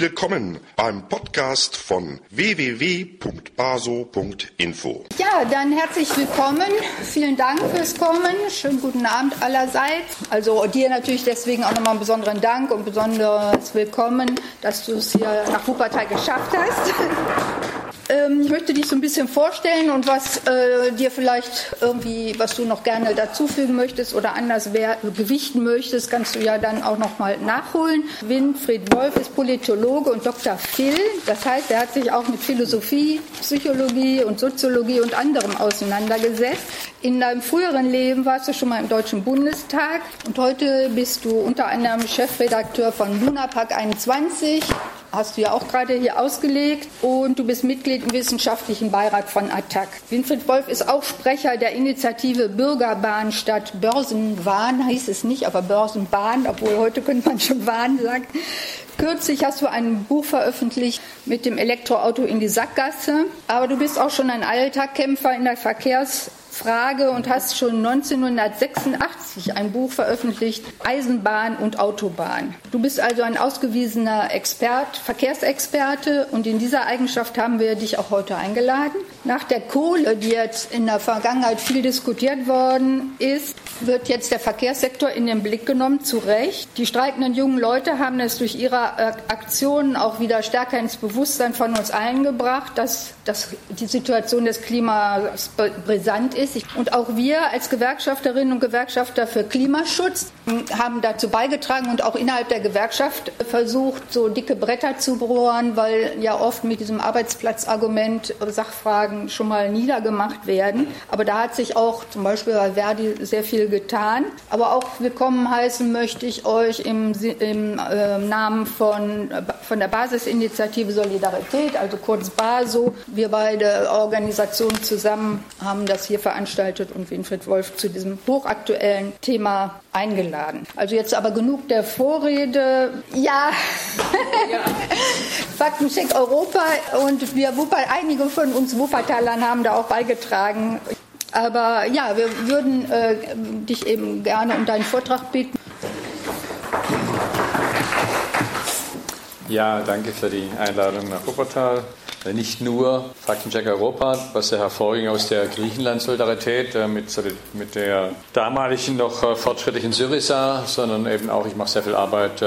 Willkommen beim Podcast von www.baso.info. Ja, dann herzlich willkommen. Vielen Dank fürs Kommen. Schönen guten Abend allerseits. Also dir natürlich deswegen auch nochmal einen besonderen Dank und besonderes Willkommen, dass du es hier nach Wuppertal geschafft hast. Ähm, ich möchte dich so ein bisschen vorstellen und was äh, dir vielleicht irgendwie, was du noch gerne dazufügen möchtest oder anders gewichten möchtest, kannst du ja dann auch noch mal nachholen. Winfried Wolf ist Politologe und Dr. Phil. Das heißt, er hat sich auch mit Philosophie, Psychologie und Soziologie und anderem auseinandergesetzt. In deinem früheren Leben warst du schon mal im Deutschen Bundestag und heute bist du unter anderem Chefredakteur von Lunapark 21, hast du ja auch gerade hier ausgelegt und du bist Mitglied im wissenschaftlichen Beirat von ATTAC. Winfried Wolf ist auch Sprecher der Initiative Bürgerbahn statt Börsenwahn, hieß es nicht, aber Börsenbahn, obwohl heute könnte man schon Wahn sagen. Kürzlich hast du ein Buch veröffentlicht mit dem Elektroauto in die Sackgasse, aber du bist auch schon ein alter Kämpfer in der Verkehrs Frage und hast schon 1986 ein Buch veröffentlicht, Eisenbahn und Autobahn. Du bist also ein ausgewiesener Expert, Verkehrsexperte und in dieser Eigenschaft haben wir dich auch heute eingeladen. Nach der Kohle, die jetzt in der Vergangenheit viel diskutiert worden ist, wird jetzt der Verkehrssektor in den Blick genommen, zu Recht. Die streikenden jungen Leute haben es durch ihre Aktionen auch wieder stärker ins Bewusstsein von uns allen gebracht, dass, dass die Situation des Klimas brisant ist ist. Und auch wir als Gewerkschafterinnen und Gewerkschafter für Klimaschutz haben dazu beigetragen und auch innerhalb der Gewerkschaft versucht, so dicke Bretter zu bohren, weil ja oft mit diesem Arbeitsplatzargument Sachfragen schon mal niedergemacht werden. Aber da hat sich auch zum Beispiel bei Verdi sehr viel getan. Aber auch willkommen heißen möchte ich euch im, im äh, Namen von, von der Basisinitiative Solidarität, also kurz BASO. Wir beide Organisationen zusammen haben das hier veranstaltet und Winfried Wolf zu diesem hochaktuellen Thema eingeladen. Also jetzt aber genug der Vorrede. Ja, ja. Faktencheck Europa und wir Wupper, einige von uns Wuppertalern haben da auch beigetragen. Aber ja, wir würden äh, dich eben gerne um deinen Vortrag bitten. Ja, danke für die Einladung nach Wuppertal. Äh, nicht nur Faktencheck Europa, was ja hervorging aus der Griechenland-Solidarität äh, mit, der damaligen noch äh, fortschrittlichen Syriza, sondern eben auch, ich mache sehr viel Arbeit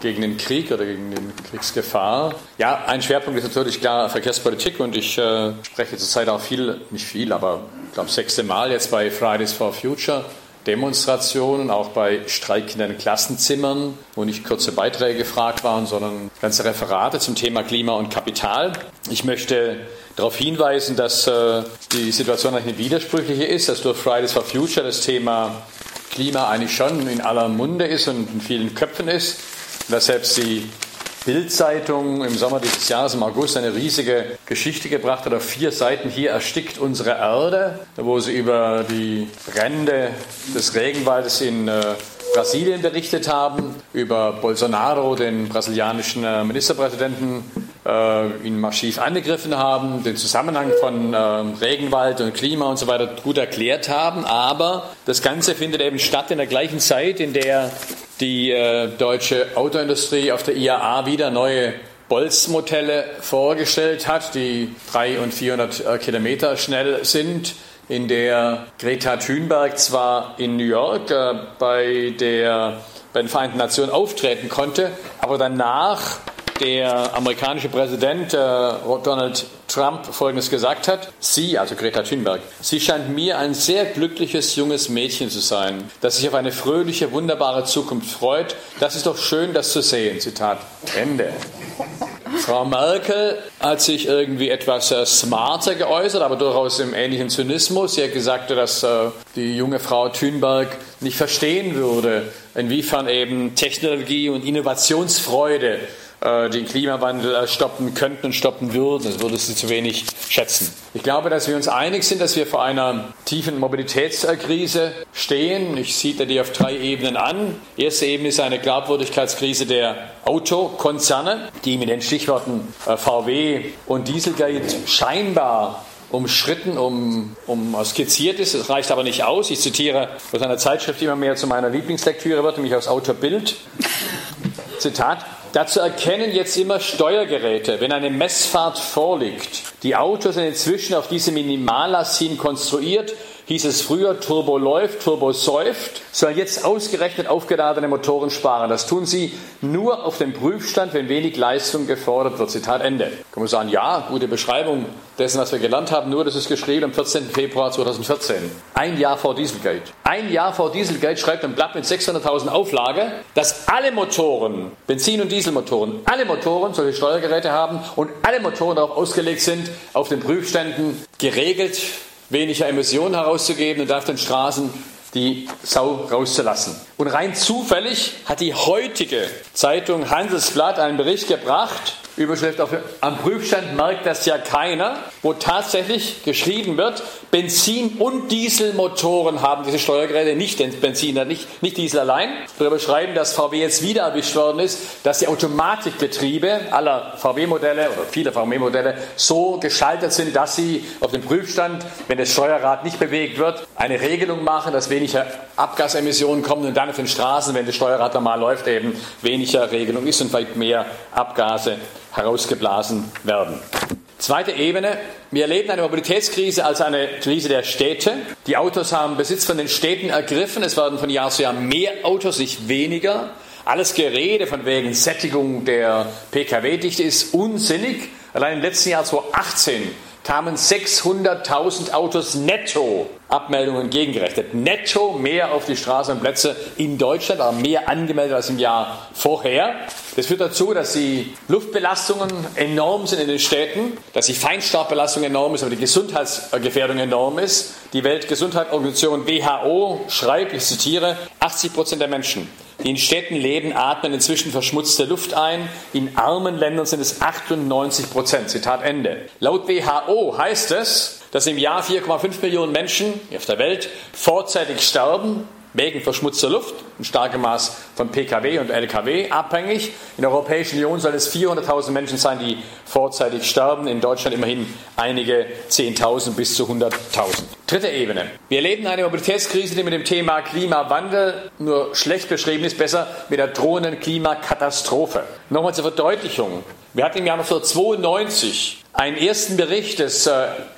gegen den Krieg oder gegen die Kriegsgefahr. Ja, ein Schwerpunkt ist natürlich klar Verkehrspolitik und ich spreche zurzeit auch viel, nicht viel, aber ich glaube sechste Mal jetzt bei Fridays for Future Demonstrationen, auch bei streikenden Klassenzimmern, wo nicht kurze Beiträge gefragt waren, sondern ganze Referate zum Thema Klima und Kapital. Ich möchte darauf hinweisen, dass äh, die Situation eine widersprüchliche ist, dass durch Fridays for Future das Thema Klima eigentlich schon in aller Munde ist und in vielen Köpfen ist, dass selbst die Bildzeitung im Sommer dieses Jahres, im August, eine riesige Geschichte gebracht hat. Auf vier Seiten hier erstickt unsere Erde, wo sie über die Brände des Regenwaldes in äh, Brasilien berichtet haben, über Bolsonaro, den brasilianischen äh, Ministerpräsidenten, äh, ihn massiv angegriffen haben, den Zusammenhang von äh, Regenwald und Klima und so weiter gut erklärt haben. Aber das Ganze findet eben statt in der gleichen Zeit, in der die äh, deutsche Autoindustrie auf der IAA wieder neue Bolzmodelle vorgestellt hat, die 300 und 400 äh, Kilometer schnell sind, in der Greta Thunberg zwar in New York äh, bei, der, bei den Vereinten Nationen auftreten konnte, aber danach der amerikanische Präsident Donald Trump Folgendes gesagt hat. Sie, also Greta Thunberg, sie scheint mir ein sehr glückliches junges Mädchen zu sein, das sich auf eine fröhliche, wunderbare Zukunft freut. Das ist doch schön, das zu sehen. Zitat Ende. Frau Merkel hat sich irgendwie etwas äh, smarter geäußert, aber durchaus im ähnlichen Zynismus. Sie hat gesagt, dass äh, die junge Frau Thunberg nicht verstehen würde, inwiefern eben Technologie und Innovationsfreude den Klimawandel äh, stoppen könnten und stoppen würden. Das würde sie zu wenig schätzen. Ich glaube, dass wir uns einig sind, dass wir vor einer tiefen Mobilitätskrise stehen. Ich siehe die auf drei Ebenen an. Erste Ebene ist eine Glaubwürdigkeitskrise der Autokonzerne, die mit den Stichworten äh, VW und Dieselgate scheinbar umschritten, um, um skizziert ist. Es reicht aber nicht aus. Ich zitiere aus einer Zeitschrift, die immer mehr zu meiner Lieblingslektüre wird, nämlich aus Autor Bild. Zitat. Dazu erkennen jetzt immer Steuergeräte, wenn eine Messfahrt vorliegt. Die Autos sind inzwischen auf diese Minimallast hin konstruiert hieß es früher, Turbo läuft, Turbo säuft, sollen jetzt ausgerechnet aufgeladene Motoren sparen. Das tun sie nur auf dem Prüfstand, wenn wenig Leistung gefordert wird. Zitat Ende. Kann man sagen, ja, gute Beschreibung dessen, was wir gelernt haben, nur das ist geschrieben am 14. Februar 2014. Ein Jahr vor Dieselgate. Ein Jahr vor Dieselgate schreibt ein Blatt mit 600.000 Auflage, dass alle Motoren, Benzin- und Dieselmotoren, alle Motoren solche Steuergeräte haben und alle Motoren darauf ausgelegt sind, auf den Prüfständen geregelt weniger Emissionen herauszugeben und auf den Straßen die Sau rauszulassen. Und rein zufällig hat die heutige Zeitung Handelsblatt einen Bericht gebracht, Überschrift auf, am Prüfstand merkt das ja keiner, wo tatsächlich geschrieben wird, Benzin- und Dieselmotoren haben diese Steuergeräte, nicht Benziner, nicht, nicht Diesel allein. Darüber schreiben, dass VW jetzt wieder erwischt worden ist, dass die Automatikbetriebe aller VW-Modelle oder viele VW-Modelle so geschaltet sind, dass sie auf dem Prüfstand, wenn das Steuerrad nicht bewegt wird, eine Regelung machen, dass weniger Abgasemissionen kommen und dann auf den Straßen, wenn das Steuerrad normal läuft, eben weniger Regelung ist und weit mehr Abgase herausgeblasen werden. Zweite Ebene. Wir erleben eine Mobilitätskrise als eine Krise der Städte. Die Autos haben Besitz von den Städten ergriffen. Es werden von Jahr zu Jahr mehr Autos, nicht weniger. Alles Gerede von wegen Sättigung der Pkw-Dichte ist unsinnig. Allein im letzten Jahr 2018 kamen 600.000 Autos netto Abmeldungen entgegengerechnet. Netto mehr auf die Straßen und Plätze in Deutschland, aber mehr angemeldet als im Jahr vorher. Das führt dazu, dass die Luftbelastungen enorm sind in den Städten, dass die Feinstaubbelastung enorm ist, aber die Gesundheitsgefährdung enorm ist. Die Weltgesundheitsorganisation WHO schreibt, ich zitiere, 80 Prozent der Menschen die in Städten leben, atmen inzwischen verschmutzte Luft ein. In armen Ländern sind es 98 Prozent. Zitat Ende. Laut WHO heißt es, dass im Jahr 4,5 Millionen Menschen auf der Welt vorzeitig sterben, wegen verschmutzter Luft, ein starkes Maß von Pkw und Lkw abhängig. In der Europäischen Union sollen es 400.000 Menschen sein, die vorzeitig sterben. In Deutschland immerhin einige 10.000 bis zu 100.000. Dritte Ebene. Wir erleben eine Mobilitätskrise, die mit dem Thema Klimawandel nur schlecht beschrieben ist, besser mit der drohenden Klimakatastrophe. Nochmal zur Verdeutlichung. Wir hatten im Jahr 1992 einen ersten Bericht des uh,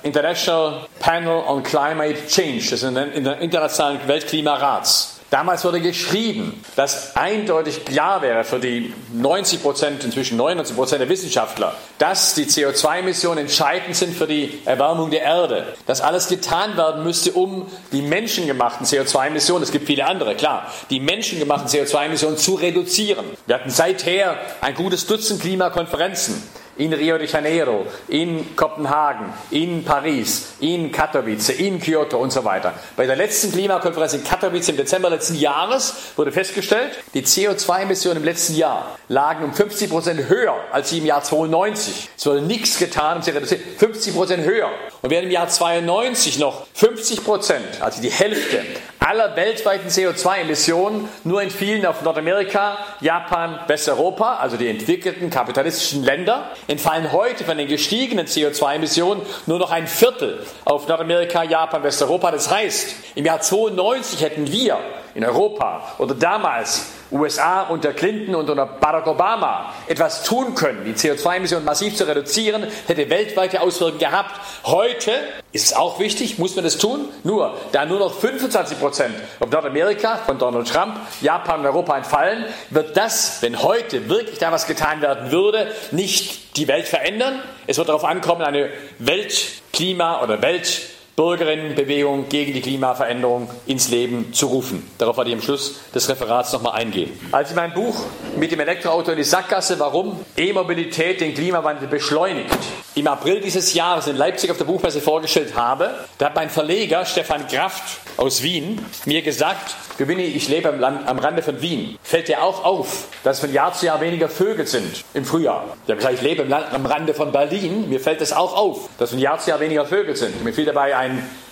International Panel on Climate Change, des Internationalen Weltklimarats. Damals wurde geschrieben, dass eindeutig klar wäre für die 90 Prozent, inzwischen 99 Prozent der Wissenschaftler, dass die CO2-Emissionen entscheidend sind für die Erwärmung der Erde. Dass alles getan werden müsste, um die menschengemachten CO2-Emissionen, es gibt viele andere, klar, die menschengemachten CO2-Emissionen zu reduzieren. Wir hatten seither ein gutes Dutzend Klimakonferenzen in Rio de Janeiro, in Kopenhagen, in Paris, in Katowice, in Kyoto und so weiter. Bei der letzten Klimakonferenz in Katowice im Dezember letzten Jahres wurde festgestellt, die CO2-Emissionen im letzten Jahr lagen um 50 Prozent höher als sie im Jahr 92. Es wurde nichts getan, um sie reduzieren. 50 Prozent höher. Und während im Jahr 92 noch 50 Prozent, also die Hälfte aller weltweiten CO2-Emissionen nur entfielen auf Nordamerika, Japan, Westeuropa, also die entwickelten kapitalistischen Länder, entfallen heute von den gestiegenen CO2-Emissionen nur noch ein Viertel auf Nordamerika, Japan, Westeuropa. Das heißt, im Jahr 92 hätten wir in Europa oder damals USA unter Clinton und unter Barack Obama etwas tun können, die CO2-Emissionen massiv zu reduzieren, hätte weltweite Auswirkungen gehabt. Heute ist es auch wichtig, muss man das tun. Nur, da nur noch 25 Prozent auf Nordamerika von Donald Trump, Japan und Europa entfallen, wird das, wenn heute wirklich da was getan werden würde, nicht die Welt verändern. Es wird darauf ankommen, eine Weltklima- oder Welt Bürgerinnenbewegung gegen die Klimaveränderung ins Leben zu rufen. Darauf werde ich am Schluss des Referats nochmal eingehen. Als ich mein Buch mit dem Elektroauto in die Sackgasse, warum E-Mobilität den Klimawandel beschleunigt, im April dieses Jahres in Leipzig auf der Buchmesse vorgestellt habe, da hat mein Verleger Stefan Kraft aus Wien mir gesagt, Gewinni, ich lebe am, Land, am Rande von Wien. Fällt dir auch auf, dass von Jahr zu Jahr weniger Vögel sind im Frühjahr? Ich habe gesagt, ich lebe Land, am Rande von Berlin. Mir fällt es auch auf, dass von Jahr zu Jahr weniger Vögel sind. Mir fiel dabei ein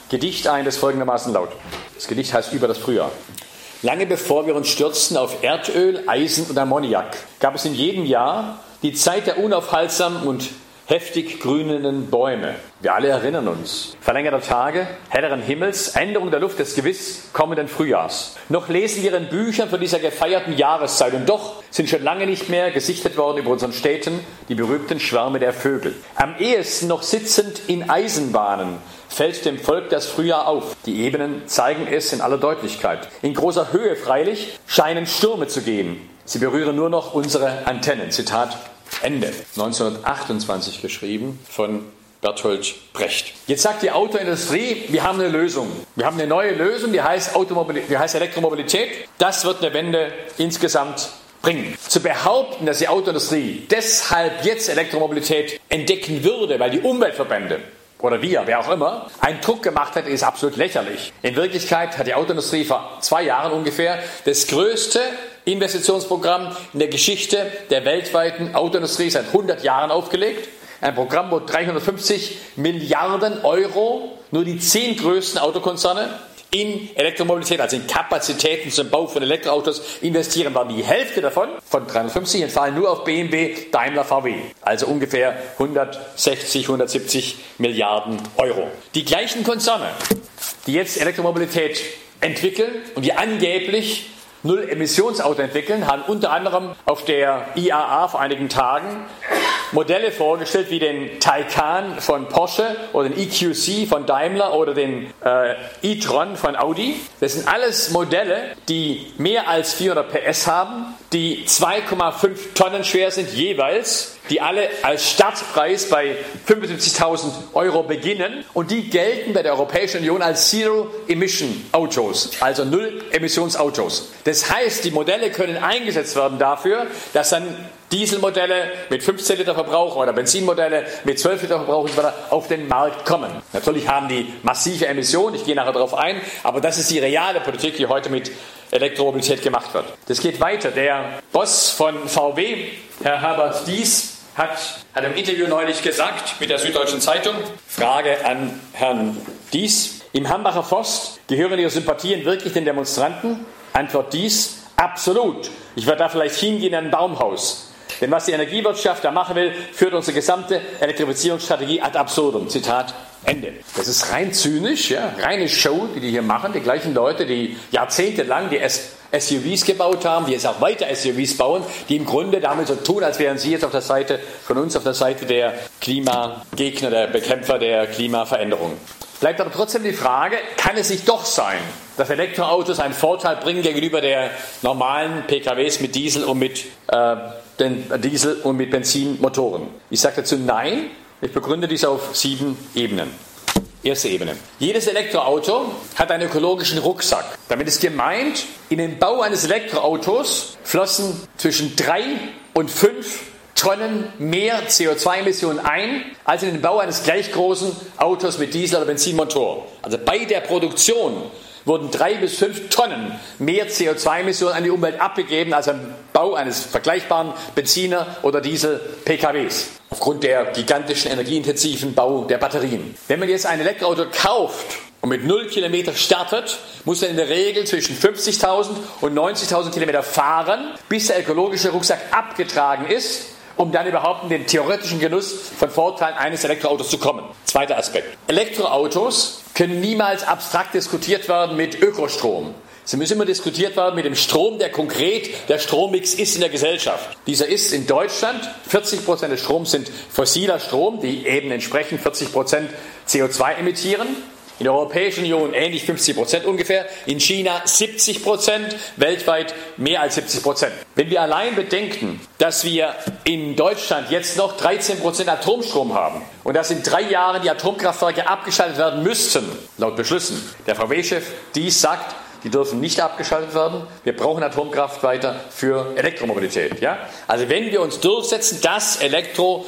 Gedicht ein, das folgendermaßen laut. Das Gedicht heißt Über das Frühjahr. Lange bevor wir uns stürzten auf Erdöl, Eisen und Ammoniak, gab es in jedem Jahr die Zeit der unaufhaltsamen und heftig grünenden Bäume. Wir alle erinnern uns. Verlängerte Tage, helleren Himmels, Änderung der Luft des gewiss kommenden Frühjahrs. Noch lesen wir in Büchern von dieser gefeierten Jahreszeit und doch sind schon lange nicht mehr gesichtet worden über unseren Städten die berühmten Schwärme der Vögel. Am ehesten noch sitzend in Eisenbahnen fällt dem Volk das Frühjahr auf. Die Ebenen zeigen es in aller Deutlichkeit. In großer Höhe freilich scheinen Stürme zu gehen. Sie berühren nur noch unsere Antennen. Zitat Ende. 1928 geschrieben von Bertolt Brecht. Jetzt sagt die Autoindustrie, wir haben eine Lösung. Wir haben eine neue Lösung, die heißt, die heißt Elektromobilität. Das wird eine Wende insgesamt bringen. Zu behaupten, dass die Autoindustrie deshalb jetzt Elektromobilität entdecken würde, weil die Umweltverbände oder wir, wer auch immer, einen Druck gemacht hat, ist absolut lächerlich. In Wirklichkeit hat die Autoindustrie vor zwei Jahren ungefähr das größte Investitionsprogramm in der Geschichte der weltweiten Autoindustrie seit 100 Jahren aufgelegt. Ein Programm, wo 350 Milliarden Euro nur die zehn größten Autokonzerne in Elektromobilität, also in Kapazitäten zum Bau von Elektroautos investieren, war die Hälfte davon, von 350, entfallen nur auf BMW, Daimler, VW. Also ungefähr 160, 170 Milliarden Euro. Die gleichen Konzerne, die jetzt Elektromobilität entwickeln und die angeblich Null-Emissionsauto entwickeln, haben unter anderem auf der IAA vor einigen Tagen Modelle vorgestellt wie den Taycan von Porsche oder den EQC von Daimler oder den äh, e-tron von Audi. Das sind alles Modelle, die mehr als 400 PS haben, die 2,5 Tonnen schwer sind jeweils, die alle als Startpreis bei 75.000 Euro beginnen und die gelten bei der Europäischen Union als Zero-Emission-Autos, also Null-Emissionsautos. Das heißt, die Modelle können eingesetzt werden dafür, dass dann Dieselmodelle mit 15 Liter Verbrauch oder Benzinmodelle mit 12 Liter Verbrauch auf den Markt kommen. Natürlich haben die massive Emissionen, ich gehe nachher darauf ein, aber das ist die reale Politik, die heute mit Elektromobilität gemacht wird. Das geht weiter. Der Boss von VW, Herr Herbert Dies, hat, hat im Interview neulich gesagt mit der Süddeutschen Zeitung, Frage an Herrn Dies, im Hambacher Forst gehören Ihre Sympathien wirklich den Demonstranten? Antwort Dies, absolut. Ich werde da vielleicht hingehen in ein Baumhaus. Denn was die Energiewirtschaft da machen will, führt unsere gesamte Elektrifizierungsstrategie ad absurdum. Zitat Ende. Das ist rein zynisch, ja, reine Show, die die hier machen. Die gleichen Leute, die jahrzehntelang die SUVs gebaut haben, die jetzt auch weiter SUVs bauen, die im Grunde damit so tun, als wären sie jetzt auf der Seite von uns, auf der Seite der Klimagegner, der Bekämpfer der Klimaveränderung. Bleibt aber trotzdem die Frage, kann es nicht doch sein, dass Elektroautos einen Vorteil bringen gegenüber der normalen PKWs mit Diesel und mit äh, den Diesel und mit Benzinmotoren? Ich sage dazu nein. Ich begründe dies auf sieben Ebenen. Erste Ebene. Jedes Elektroauto hat einen ökologischen Rucksack. Damit ist gemeint, in den Bau eines Elektroautos flossen zwischen drei und fünf Tonnen mehr CO2-Emissionen ein, als in den Bau eines gleich großen Autos mit Diesel- oder Benzinmotor. Also bei der Produktion wurden drei bis fünf Tonnen mehr CO2-Emissionen an die Umwelt abgegeben als am Bau eines vergleichbaren Benziner- oder Diesel-PKWs. Aufgrund der gigantischen energieintensiven Bau der Batterien. Wenn man jetzt ein Elektroauto kauft und mit 0 Kilometer startet, muss er in der Regel zwischen 50.000 und 90.000 Kilometer fahren, bis der ökologische Rucksack abgetragen ist um dann überhaupt in den theoretischen Genuss von Vorteilen eines Elektroautos zu kommen. Zweiter Aspekt. Elektroautos können niemals abstrakt diskutiert werden mit Ökostrom. Sie müssen immer diskutiert werden mit dem Strom, der konkret der Strommix ist in der Gesellschaft. Dieser ist in Deutschland, 40 Prozent des Stroms sind fossiler Strom, die eben entsprechend 40 Prozent CO2 emittieren. In der Europäischen Union ähnlich 50 Prozent ungefähr, in China 70 Prozent, weltweit mehr als 70 Prozent. Wenn wir allein bedenken, dass wir in Deutschland jetzt noch 13 Prozent Atomstrom haben und dass in drei Jahren die Atomkraftwerke abgeschaltet werden müssten, laut Beschlüssen, der VW-Chef dies sagt, die dürfen nicht abgeschaltet werden. Wir brauchen Atomkraft weiter für Elektromobilität. Ja? Also wenn wir uns durchsetzen, dass Elektro,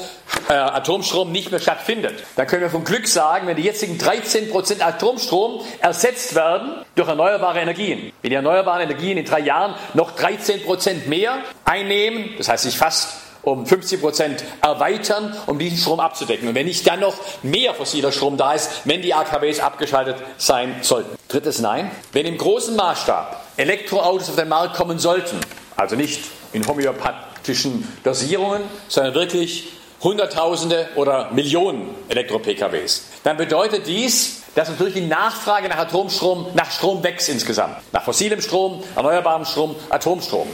äh, Atomstrom nicht mehr stattfindet, dann können wir vom Glück sagen, wenn die jetzigen 13% Atomstrom ersetzt werden durch erneuerbare Energien. Wenn die erneuerbaren Energien in drei Jahren noch 13% mehr einnehmen, das heißt sich fast um 50 Prozent erweitern, um diesen Strom abzudecken. Und wenn nicht dann noch mehr fossiler Strom da ist, wenn die AKWs abgeschaltet sein sollten. Drittes Nein. Wenn im großen Maßstab Elektroautos auf den Markt kommen sollten, also nicht in homöopathischen Dosierungen, sondern wirklich Hunderttausende oder Millionen Elektro-PKWs, dann bedeutet dies, dass natürlich die Nachfrage nach Atomstrom, nach Strom wächst insgesamt. Nach fossilem Strom, erneuerbarem Strom, Atomstrom.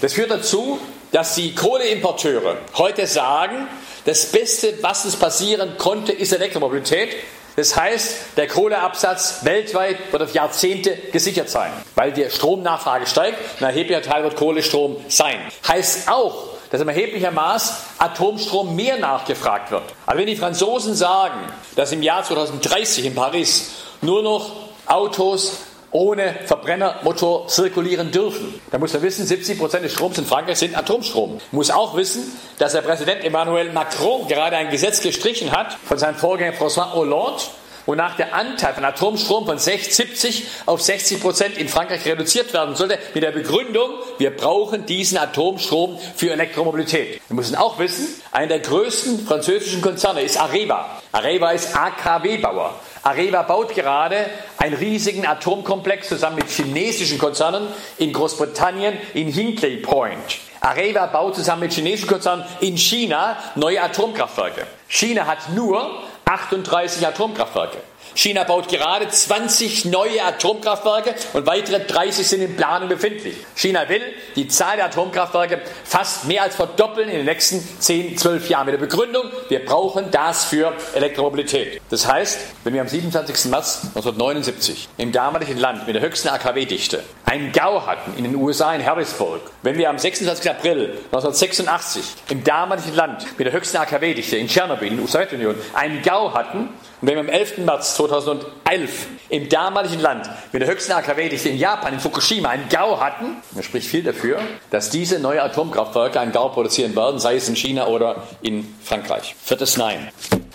Das führt dazu, dass die Kohleimporteure heute sagen, das Beste, was uns passieren konnte, ist Elektromobilität. Das heißt, der Kohleabsatz weltweit wird auf Jahrzehnte gesichert sein, weil die Stromnachfrage steigt. Ein erheblicher Teil wird Kohlestrom sein. Heißt auch, dass im erheblichen Maß Atomstrom mehr nachgefragt wird. Aber wenn die Franzosen sagen, dass im Jahr 2030 in Paris nur noch Autos ohne Verbrennermotor zirkulieren dürfen. Da muss man wissen, 70 Prozent des Stroms in Frankreich sind Atomstrom. Muss auch wissen, dass der Präsident Emmanuel Macron gerade ein Gesetz gestrichen hat von seinem Vorgänger François Hollande, wonach der Anteil von Atomstrom von 70 auf 60 Prozent in Frankreich reduziert werden sollte, mit der Begründung, wir brauchen diesen Atomstrom für Elektromobilität. Wir müssen auch wissen, einer der größten französischen Konzerne ist Areva. Areva ist AKW-Bauer. Areva baut gerade einen riesigen Atomkomplex zusammen mit chinesischen Konzernen in Großbritannien in Hinkley Point. Areva baut zusammen mit chinesischen Konzernen in China neue Atomkraftwerke. China hat nur 38 Atomkraftwerke. China baut gerade 20 neue Atomkraftwerke und weitere 30 sind in Planung befindlich. China will die Zahl der Atomkraftwerke fast mehr als verdoppeln in den nächsten 10, 12 Jahren mit der Begründung, wir brauchen das für Elektromobilität. Das heißt, wenn wir am 27. März 1979 im damaligen Land mit der höchsten AKW-Dichte einen GAU hatten in den USA in Harrisburg, wenn wir am 26. April 1986 im damaligen Land mit der höchsten AKW-Dichte in Tschernobyl in der Sowjetunion einen GAU hatten und wenn wir am 11. März 2011 im damaligen Land mit der höchsten AKW-Dichte in Japan, in Fukushima, einen GAU hatten, dann spricht viel dafür, dass diese neue Atomkraftwerke einen GAU produzieren werden, sei es in China oder in Frankreich. Viertes Nein.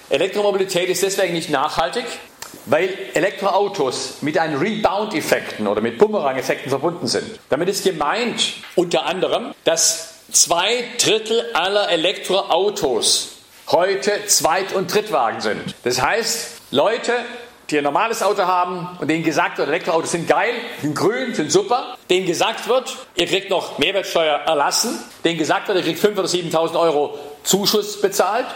Elektromobilität ist deswegen nicht nachhaltig, weil Elektroautos mit einen Rebound-Effekten oder mit Bumerang-Effekten verbunden sind. Damit ist gemeint unter anderem, dass zwei Drittel aller Elektroautos heute Zweit- und Drittwagen sind. Das heißt, Leute, die ein normales Auto haben und denen gesagt wird, Elektroautos sind geil, sind grün, sind super, denen gesagt wird, ihr kriegt noch Mehrwertsteuer erlassen, denen gesagt wird, ihr kriegt 5.000 oder 7.000 Euro Zuschuss bezahlt,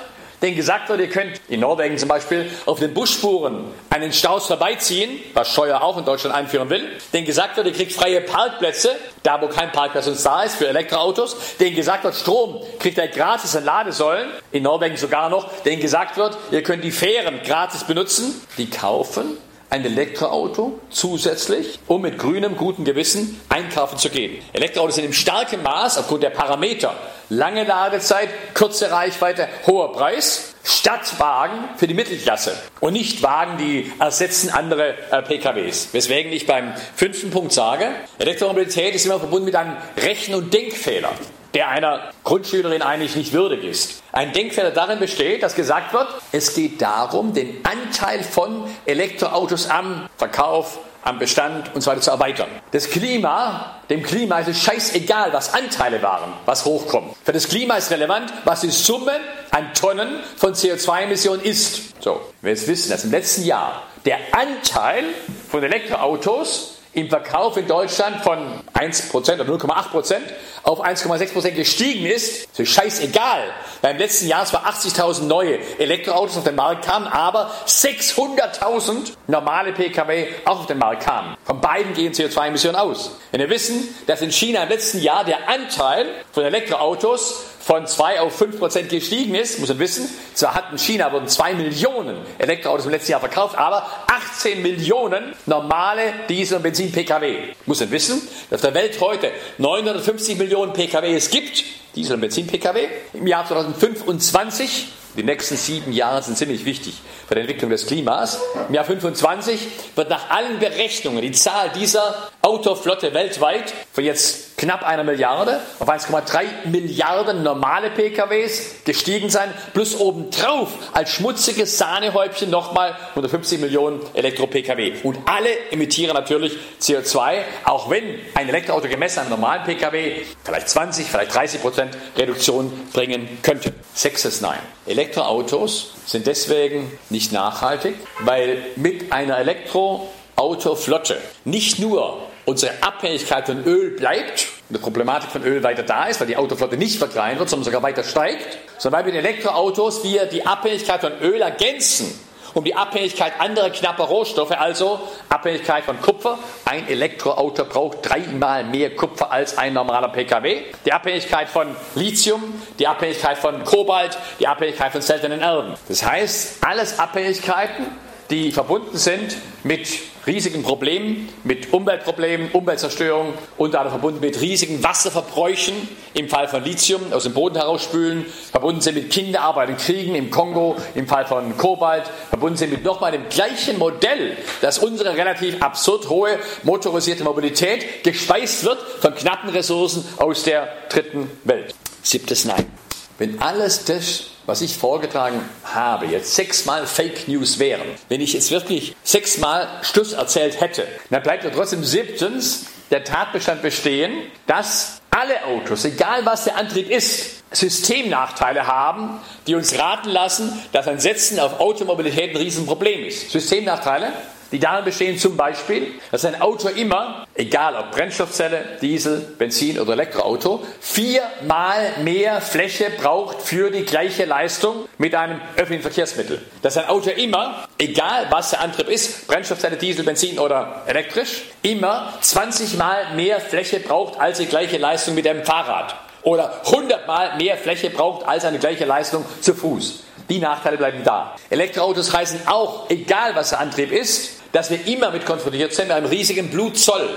denen gesagt wird, ihr könnt in Norwegen zum Beispiel auf den Busspuren einen Staus vorbeiziehen, was Steuer auch in Deutschland einführen will, denen gesagt wird, ihr kriegt freie Parkplätze, da wo kein Parkplatz uns da ist für Elektroautos, denen gesagt wird, Strom kriegt ihr gratis in Ladesäulen, in Norwegen sogar noch, denen gesagt wird, ihr könnt die Fähren gratis benutzen, die kaufen ein Elektroauto zusätzlich, um mit grünem, gutem Gewissen einkaufen zu gehen. Elektroautos sind im starken Maß, aufgrund der Parameter, lange Ladezeit, kurze Reichweite, hoher Preis, Stadtwagen für die Mittelklasse und nicht Wagen, die ersetzen andere äh, PKWs. Weswegen ich beim fünften Punkt sage, Elektromobilität ist immer verbunden mit einem Rechen- und Denkfehler der einer Grundschülerin eigentlich nicht würdig ist. Ein Denkfehler darin besteht, dass gesagt wird, es geht darum, den Anteil von Elektroautos am Verkauf, am Bestand und so weiter zu erweitern. Das Klima, dem Klima ist es scheißegal, was Anteile waren, was hochkommt. Für das Klima ist relevant, was die Summe an Tonnen von CO2-Emissionen ist. So, wir jetzt wissen, dass im letzten Jahr der Anteil von Elektroautos im Verkauf in Deutschland von 1% oder 0,8% auf 1,6% gestiegen ist, so scheißegal. Beim letzten Jahr zwar 80.000 neue Elektroautos auf den Markt kamen, aber 600.000 normale Pkw auch auf den Markt kamen. Von beiden gehen CO2-Emissionen aus. Wenn wir wissen, dass in China im letzten Jahr der Anteil von Elektroautos von 2 auf 5 Prozent gestiegen ist, muss man wissen. Zwar hatten China wurden 2 Millionen Elektroautos im letzten Jahr verkauft, aber 18 Millionen normale Diesel- und Benzin-Pkw. Muss man wissen, dass der Welt heute 950 Millionen Pkw es gibt, Diesel- und Benzin-Pkw. Im Jahr 2025 die nächsten sieben Jahre sind ziemlich wichtig für die Entwicklung des Klimas. Im Jahr 25 wird nach allen Berechnungen die Zahl dieser Autoflotte weltweit von jetzt knapp einer Milliarde auf 1,3 Milliarden normale PKWs gestiegen sein, plus obendrauf als schmutziges Sahnehäubchen nochmal 150 Millionen Elektro-PKW. Und alle emittieren natürlich CO2, auch wenn ein Elektroauto gemessen an einem normalen PKW vielleicht 20, vielleicht 30 Prozent Reduktion bringen könnte. Sechstes Nein. Elektroautos sind deswegen nicht nachhaltig, weil mit einer Elektroautoflotte nicht nur unsere Abhängigkeit von Öl bleibt, und die Problematik von Öl weiter da ist, weil die Autoflotte nicht verkleinert wird, sondern sogar weiter steigt, sondern weil mit Elektroautos wir die Abhängigkeit von Öl ergänzen um die Abhängigkeit anderer knapper Rohstoffe, also Abhängigkeit von Kupfer. Ein Elektroauto braucht dreimal mehr Kupfer als ein normaler Pkw. Die Abhängigkeit von Lithium, die Abhängigkeit von Kobalt, die Abhängigkeit von seltenen Erden. Das heißt, alles Abhängigkeiten, die verbunden sind mit riesigen Problemen, mit Umweltproblemen, Umweltzerstörung, unter anderem verbunden mit riesigen Wasserverbräuchen im Fall von Lithium aus dem Boden herausspülen, verbunden sind mit Kinderarbeit in Kriegen im Kongo, im Fall von Kobalt, verbunden sind mit nochmal dem gleichen Modell, dass unsere relativ absurd hohe motorisierte Mobilität gespeist wird von knappen Ressourcen aus der dritten Welt. Siebtes Nein. Wenn alles das was ich vorgetragen habe, jetzt sechsmal Fake News wären, wenn ich jetzt wirklich sechsmal Schluss erzählt hätte, dann bleibt ja trotzdem siebtens der Tatbestand bestehen, dass alle Autos, egal was der Antrieb ist, Systemnachteile haben, die uns raten lassen, dass ein Setzen auf Automobilität ein Riesenproblem ist. Systemnachteile? Die darin bestehen zum Beispiel, dass ein Auto immer, egal ob Brennstoffzelle, Diesel, Benzin oder Elektroauto, viermal mehr Fläche braucht für die gleiche Leistung mit einem öffentlichen Verkehrsmittel. Dass ein Auto immer, egal was der Antrieb ist, Brennstoffzelle, Diesel, Benzin oder elektrisch, immer 20 mal mehr Fläche braucht als die gleiche Leistung mit einem Fahrrad. Oder 100 mal mehr Fläche braucht als eine gleiche Leistung zu Fuß. Die Nachteile bleiben da. Elektroautos heißen auch, egal was der Antrieb ist, dass wir immer mit konfrontiert sind mit einem riesigen Blutzoll,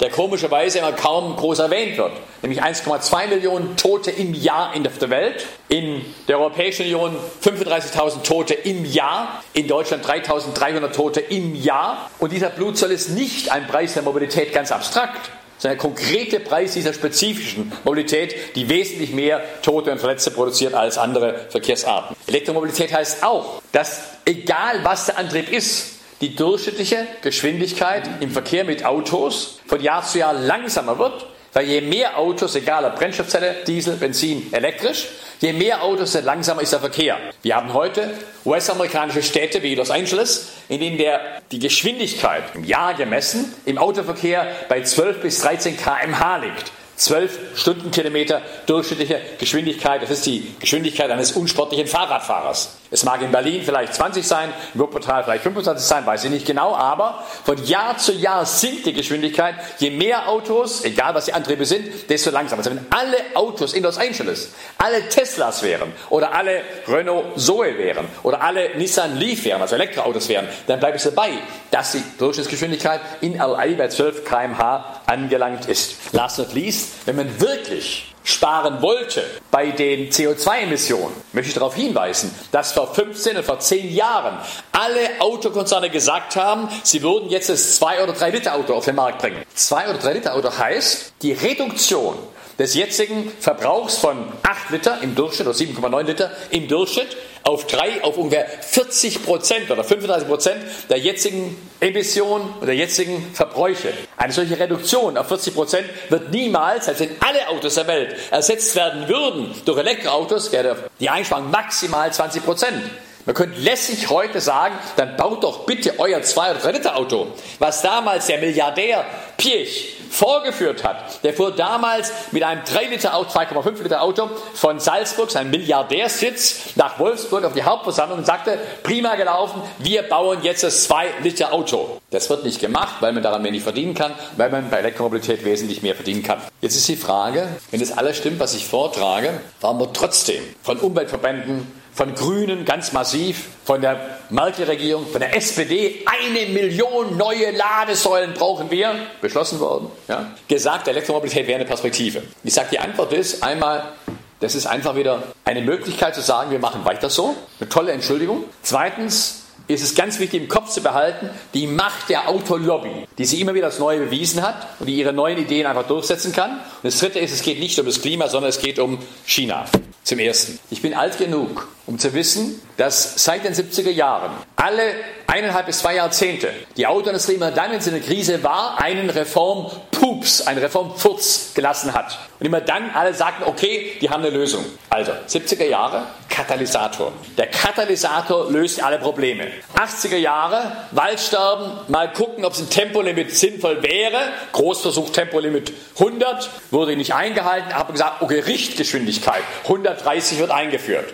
der komischerweise immer kaum groß erwähnt wird. Nämlich 1,2 Millionen Tote im Jahr in der Welt, in der Europäischen Union 35.000 Tote im Jahr, in Deutschland 3.300 Tote im Jahr. Und dieser Blutzoll ist nicht ein Preis der Mobilität ganz abstrakt, sondern der konkrete Preis dieser spezifischen Mobilität, die wesentlich mehr Tote und Verletzte produziert als andere Verkehrsarten. Elektromobilität heißt auch, dass egal was der Antrieb ist, die durchschnittliche Geschwindigkeit im Verkehr mit Autos von Jahr zu Jahr langsamer wird, weil je mehr Autos, egal ob Brennstoffzelle, Diesel, Benzin, elektrisch, je mehr Autos, desto langsamer ist der Verkehr. Wir haben heute US-amerikanische Städte wie Los Angeles, in denen der, die Geschwindigkeit im Jahr gemessen im Autoverkehr bei 12 bis 13 km/h liegt. 12 Stundenkilometer durchschnittliche Geschwindigkeit. Das ist die Geschwindigkeit eines unsportlichen Fahrradfahrers. Es mag in Berlin vielleicht 20 sein, in Wuppertal vielleicht 25 sein, weiß ich nicht genau, aber von Jahr zu Jahr sinkt die Geschwindigkeit. Je mehr Autos, egal was die Antriebe sind, desto langsamer. Also wenn alle Autos in Los Angeles, alle Teslas wären oder alle Renault Zoe wären oder alle Nissan Leaf wären, also Elektroautos wären, dann bleibt es dabei, dass die Durchschnittsgeschwindigkeit in LA bei 12 km/h angelangt ist. Last not least, wenn man wirklich sparen wollte bei den CO2-Emissionen, möchte ich darauf hinweisen, dass vor 15 oder vor 10 Jahren alle Autokonzerne gesagt haben, sie würden jetzt das 2 oder 3 Liter Auto auf den Markt bringen. 2 oder 3 Liter Auto heißt, die Reduktion des jetzigen Verbrauchs von 8 Liter im Durchschnitt oder 7,9 Liter im Durchschnitt auf, drei, auf ungefähr 40 Prozent oder 35 Prozent der jetzigen Emissionen oder jetzigen Verbräuche. Eine solche Reduktion auf 40 Prozent wird niemals, als wenn alle Autos der Welt ersetzt werden würden durch Elektroautos, wäre die Einsparung maximal 20 Prozent. Man könnte lässig heute sagen, dann baut doch bitte euer 2 oder 3 Liter Auto. Was damals der Milliardär Pirch vorgeführt hat, der fuhr damals mit einem 3 Liter Auto, 2,5 Liter Auto von Salzburg, sein Milliardärsitz, nach Wolfsburg auf die Hauptversammlung und sagte, prima gelaufen, wir bauen jetzt das 2 Liter Auto. Das wird nicht gemacht, weil man daran wenig verdienen kann, weil man bei Elektromobilität wesentlich mehr verdienen kann. Jetzt ist die Frage, wenn das alles stimmt, was ich vortrage, warum wir trotzdem von Umweltverbänden von Grünen ganz massiv, von der Merkel-Regierung, von der SPD, eine Million neue Ladesäulen brauchen wir, beschlossen worden, ja, gesagt, Elektromobilität wäre eine Perspektive. Ich sage, die Antwort ist einmal, das ist einfach wieder eine Möglichkeit zu sagen, wir machen weiter so, eine tolle Entschuldigung. Zweitens, ist es ganz wichtig im Kopf zu behalten, die Macht der Autolobby, die sie immer wieder das Neue bewiesen hat und die ihre neuen Ideen einfach durchsetzen kann. Und das Dritte ist, es geht nicht um das Klima, sondern es geht um China. Zum Ersten. Ich bin alt genug, um zu wissen, dass seit den 70er Jahren alle eineinhalb bis zwei Jahrzehnte die Autoindustrie immer dann, wenn sie in der Krise war, einen Reformpups, einen Reformfurz gelassen hat. Und immer dann alle sagten, okay, die haben eine Lösung. Also, 70er Jahre, Katalysator. Der Katalysator löst alle Probleme. 80er Jahre, Waldsterben, mal gucken, ob es ein Tempolimit sinnvoll wäre. Großversuch Tempolimit 100, wurde nicht eingehalten, habe gesagt, okay, Richtgeschwindigkeit, 130 wird eingeführt.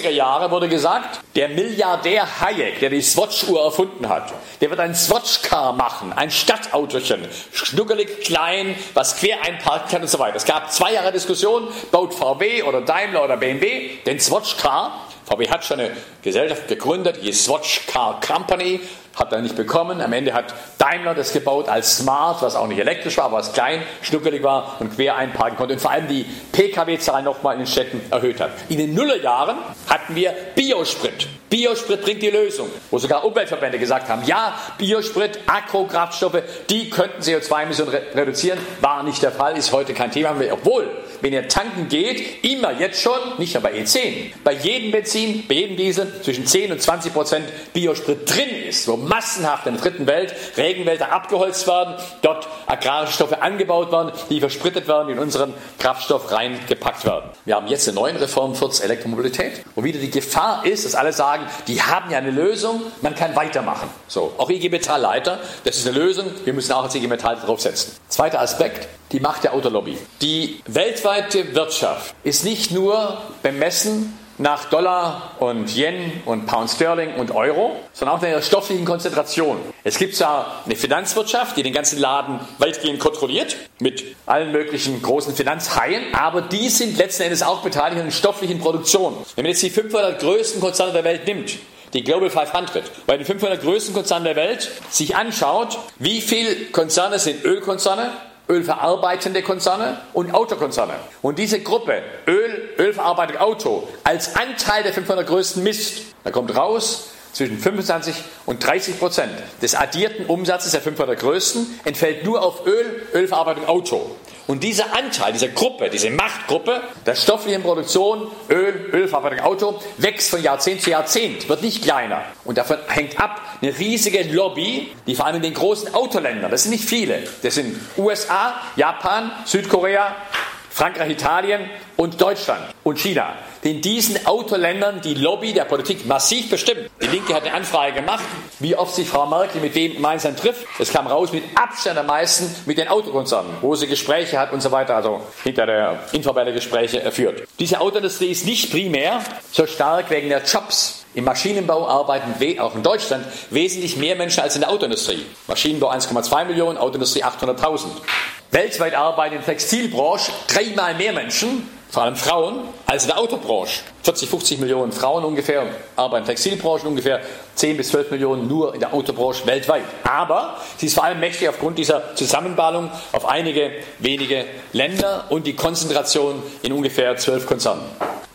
90er Jahre wurde gesagt, der Milliardär Hayek, der die Swatch-Uhr erfunden hat, der wird ein Swatch-Car machen, ein Stadtautochen, schnuckelig klein, was quer einparken kann und so weiter. Es gab zwei Jahre Diskussion, baut VW oder Daimler oder BMW den Swatch Car. VW hat schon eine Gesellschaft gegründet, die Swatch Car Company, hat er nicht bekommen. Am Ende hat Daimler das gebaut als Smart, was auch nicht elektrisch war, was klein, schnuckelig war und quer einparken konnte und vor allem die Pkw-Zahl nochmal in den Städten erhöht hat. In den Nullerjahren hatten wir Biosprit. Biosprit bringt die Lösung, wo sogar Umweltverbände gesagt haben, ja, Biosprit, Agrokraftstoffe, die könnten CO2-Emissionen re reduzieren. War nicht der Fall, ist heute kein Thema. Obwohl, wenn ihr tanken geht, immer jetzt schon, nicht bei E10, bei jedem Benzin, bei jedem Diesel zwischen 10 und 20 Prozent Biosprit drin ist, wo massenhaft in der dritten Welt Regenwälder abgeholzt werden, dort agrarische Stoffe angebaut werden, die versprittet werden, die in unseren Kraftstoff reingepackt werden. Wir haben jetzt eine neue Reform für Elektromobilität, wo wieder die Gefahr ist, dass alle sagen, die haben ja eine Lösung, man kann weitermachen. So, auch IG Metallleiter, das ist eine Lösung, wir müssen auch als IG Metall draufsetzen. Zweiter Aspekt, die Macht der Autolobby. Die weltweite Wirtschaft ist nicht nur bemessen nach Dollar und Yen und Pound Sterling und Euro, sondern auch in der stofflichen Konzentration. Es gibt zwar eine Finanzwirtschaft, die den ganzen Laden weitgehend kontrolliert, mit allen möglichen großen Finanzhaien, aber die sind letzten Endes auch beteiligt an der stofflichen Produktion. Wenn man jetzt die 500 größten Konzerne der Welt nimmt, die Global 500, bei den 500 größten Konzernen der Welt sich anschaut, wie viele Konzerne sind Ölkonzerne, ölverarbeitende Konzerne und Autokonzerne. Und diese Gruppe Öl, Ölverarbeitung, Auto als Anteil der 500 größten misst, da kommt raus, zwischen 25 und 30 Prozent des addierten Umsatzes der 500 größten entfällt nur auf Öl, Ölverarbeitung, Auto. Und dieser Anteil, diese Gruppe, diese Machtgruppe der stofflichen Produktion, Öl, Ölverarbeitung, Auto, wächst von Jahrzehnt zu Jahrzehnt, wird nicht kleiner. Und davon hängt ab eine riesige Lobby, die vor allem in den großen Autoländern, das sind nicht viele, das sind USA, Japan, Südkorea, Frankreich, Italien und Deutschland und China. In diesen Autoländern die Lobby der Politik massiv bestimmt. Die Linke hat eine Anfrage gemacht, wie oft sich Frau Merkel mit wem gemeinsam trifft. Es kam raus mit Abstand am meisten mit den Autokonzernen, wo sie Gespräche hat und so weiter, also hinter der informelle Gespräche führt. Diese Autoindustrie ist nicht primär so stark wegen der Jobs. Im Maschinenbau arbeiten auch in Deutschland wesentlich mehr Menschen als in der Autoindustrie. Maschinenbau 1,2 Millionen, Autoindustrie 800.000. Weltweit arbeiten in der Textilbranche dreimal mehr Menschen, vor allem Frauen, in der Autobranche. 40, 50 Millionen Frauen ungefähr arbeiten in der Textilbranche, ungefähr 10 bis 12 Millionen nur in der Autobranche weltweit. Aber sie ist vor allem mächtig aufgrund dieser Zusammenballung auf einige wenige Länder und die Konzentration in ungefähr 12 Konzernen.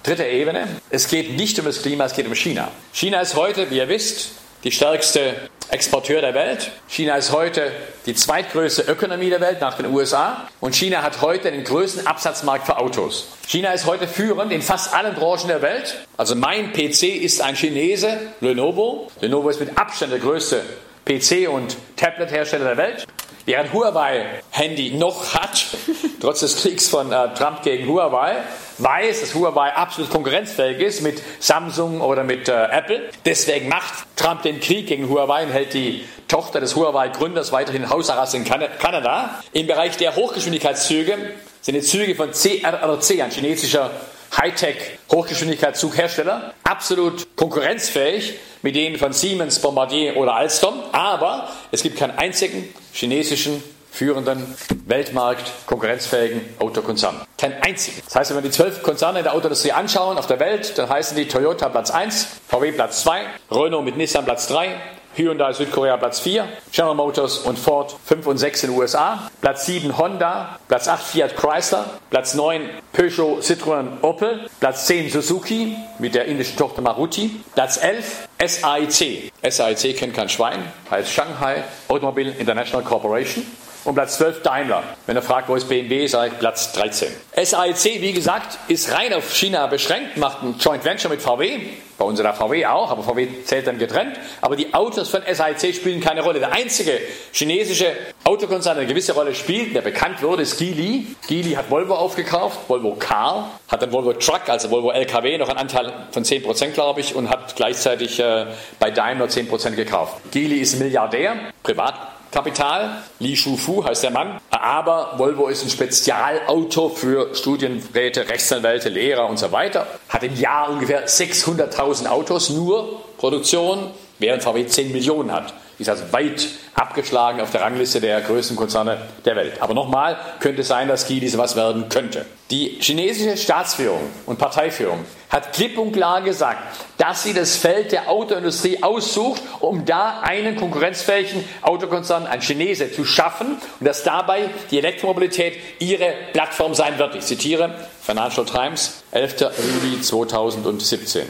Dritte Ebene, es geht nicht um das Klima, es geht um China. China ist heute, wie ihr wisst, die stärkste Exporteur der Welt. China ist heute die zweitgrößte Ökonomie der Welt nach den USA und China hat heute den größten Absatzmarkt für Autos. China ist heute führend in fast allen Branchen der Welt. Also mein PC ist ein Chinese, Lenovo. Lenovo ist mit Abstand der größte PC- und Tablet-Hersteller der Welt. Während Huawei Handy noch hat, trotz des Kriegs von äh, Trump gegen Huawei, weiß, dass Huawei absolut konkurrenzfähig ist mit Samsung oder mit äh, Apple. Deswegen macht Trump den Krieg gegen Huawei und hält die Tochter des Huawei-Gründers weiterhin Hausarrest in kan Kanada. Im Bereich der Hochgeschwindigkeitszüge sind die Züge von CRRC, ein chinesischer Hightech-Hochgeschwindigkeitszughersteller, absolut konkurrenzfähig mit denen von Siemens, Bombardier oder Alstom. Aber es gibt keinen einzigen chinesischen führenden Weltmarkt konkurrenzfähigen Autokonzern. Kein einzigen. Das heißt, wenn wir die zwölf Konzerne in der Autoindustrie anschauen auf der Welt, dann heißen die Toyota Platz 1, VW Platz 2, Renault mit Nissan Platz 3, Hyundai Südkorea Platz 4, General Motors und Ford 5 und 6 in den USA, Platz 7 Honda, Platz 8 Fiat Chrysler, Platz 9 Peugeot Citroën Opel, Platz 10 Suzuki mit der indischen Tochter Maruti, Platz 11 SAIC. SAIC kennt kein Schwein, heißt Shanghai Automobile International Corporation. und Platz 12 Daimler. Wenn er fragt, wo ist BMW, sage ich Platz 13. SAIC, wie gesagt, ist rein auf China beschränkt, macht ein Joint Venture mit VW. Bei uns ist der VW auch, aber VW zählt dann getrennt. Aber die Autos von SAIC spielen keine Rolle. Der einzige chinesische Autokonzern, der eine gewisse Rolle spielt, der bekannt wurde, ist Geely. Geely hat Volvo aufgekauft, Volvo Car, hat dann Volvo Truck, also Volvo LKW, noch einen Anteil von 10%, glaube ich, und hat gleichzeitig äh, bei Daimler 10% gekauft. Geely ist Milliardär, privat Kapital. Li Shufu heißt der Mann. Aber Volvo ist ein Spezialauto für Studienräte, Rechtsanwälte, Lehrer und so weiter. Hat im Jahr ungefähr 600.000 Autos, nur Produktion, während VW 10 Millionen hat. Ist also weit abgeschlagen auf der Rangliste der größten Konzerne der Welt. Aber nochmal, könnte sein, dass Geely was werden könnte. Die chinesische Staatsführung und Parteiführung hat klipp und klar gesagt, dass sie das Feld der Autoindustrie aussucht, um da einen konkurrenzfähigen Autokonzern, ein Chinese, zu schaffen und dass dabei die Elektromobilität ihre Plattform sein wird. Ich zitiere Financial Times, 11. Juli 2017.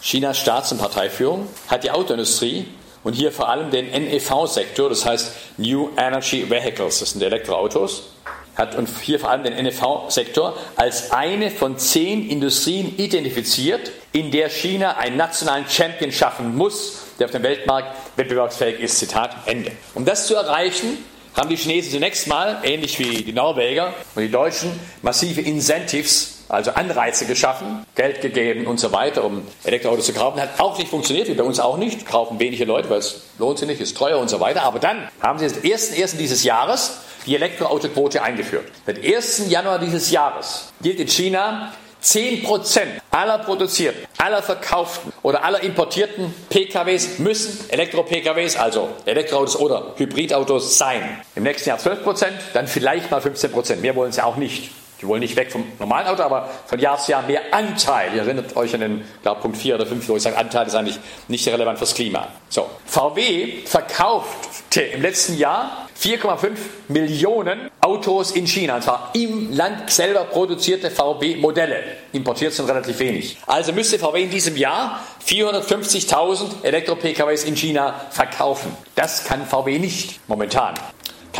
Chinas Staats- und Parteiführung hat die Autoindustrie und hier vor allem den NEV-Sektor, das heißt New Energy Vehicles, das sind Elektroautos, hat und hier vor allem den NEV-Sektor als eine von zehn Industrien identifiziert, in der China einen nationalen Champion schaffen muss, der auf dem Weltmarkt wettbewerbsfähig ist. Zitat Ende. Um das zu erreichen, haben die Chinesen zunächst mal, ähnlich wie die Norweger und die Deutschen, massive Incentives also Anreize geschaffen, Geld gegeben und so weiter, um Elektroautos zu kaufen. Hat auch nicht funktioniert, wie bei uns auch nicht. Kaufen wenige Leute, weil es lohnt sich nicht, ist teuer und so weiter. Aber dann haben sie am 1.1. dieses Jahres die Elektroautoquote eingeführt. Seit 1. Januar dieses Jahres gilt in China 10% aller produzierten, aller verkauften oder aller importierten PKWs müssen Elektro-PKWs, also Elektroautos oder Hybridautos sein. Im nächsten Jahr 12%, dann vielleicht mal 15%. Mehr wollen sie auch nicht. Die wollen nicht weg vom normalen Auto, aber von Jahr zu Jahr mehr Anteil. Ihr erinnert euch an den glaub, Punkt 4 oder 5, wo ich sage, Anteil ist eigentlich nicht relevant fürs Klima. So, VW verkaufte im letzten Jahr 4,5 Millionen Autos in China. Und zwar im Land selber produzierte VW-Modelle. Importiert sind relativ wenig. Also müsste VW in diesem Jahr 450.000 Elektro-PKWs in China verkaufen. Das kann VW nicht momentan.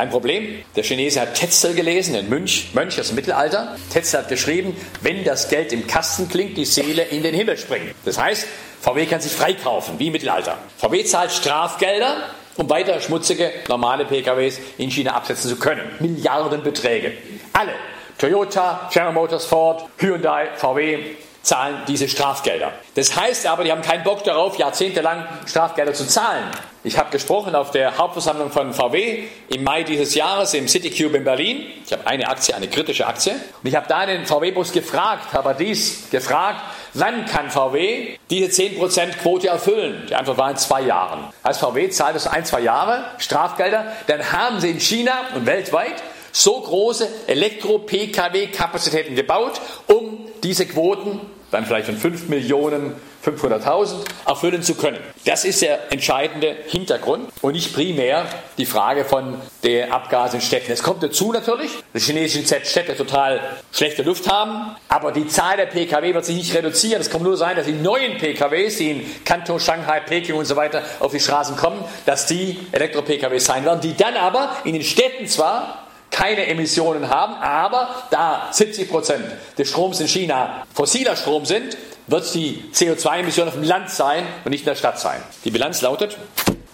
Kein Problem. Der Chinese hat Tetzel gelesen, ein Mönch, Mönch aus dem Mittelalter. Tetzel hat geschrieben, wenn das Geld im Kasten klingt, die Seele in den Himmel springt. Das heißt, VW kann sich freikaufen, wie im Mittelalter. VW zahlt Strafgelder, um weiter schmutzige, normale PKWs in China absetzen zu können. Milliardenbeträge. Alle. Toyota, General Motors, Ford, Hyundai, VW, zahlen diese Strafgelder. Das heißt aber, die haben keinen Bock darauf, jahrzehntelang Strafgelder zu zahlen. Ich habe gesprochen auf der Hauptversammlung von VW im Mai dieses Jahres im City Cube in Berlin. Ich habe eine Aktie, eine kritische Aktie. Und ich habe da den VW-Bus gefragt, habe dies gefragt, wann kann VW diese 10% Quote erfüllen? Die Antwort war in zwei Jahren. Als VW zahlt es ein, zwei Jahre Strafgelder, dann haben sie in China und weltweit so große Elektro-Pkw-Kapazitäten gebaut, um diese Quoten dann vielleicht von 5 Millionen 500.000 erfüllen zu können. Das ist der entscheidende Hintergrund und nicht primär die Frage von der Abgase in Städten. Es kommt dazu natürlich, dass die chinesischen Städte total schlechte Luft haben, aber die Zahl der Pkw wird sich nicht reduzieren. Es kann nur sein, dass die neuen Pkws, die in Kanton, Shanghai, Peking und so weiter auf die Straßen kommen, dass die Elektro-Pkws sein werden, die dann aber in den Städten zwar keine Emissionen haben, aber da 70 Prozent des Stroms in China fossiler Strom sind, wird die CO2-Emission auf dem Land sein und nicht in der Stadt sein. Die Bilanz lautet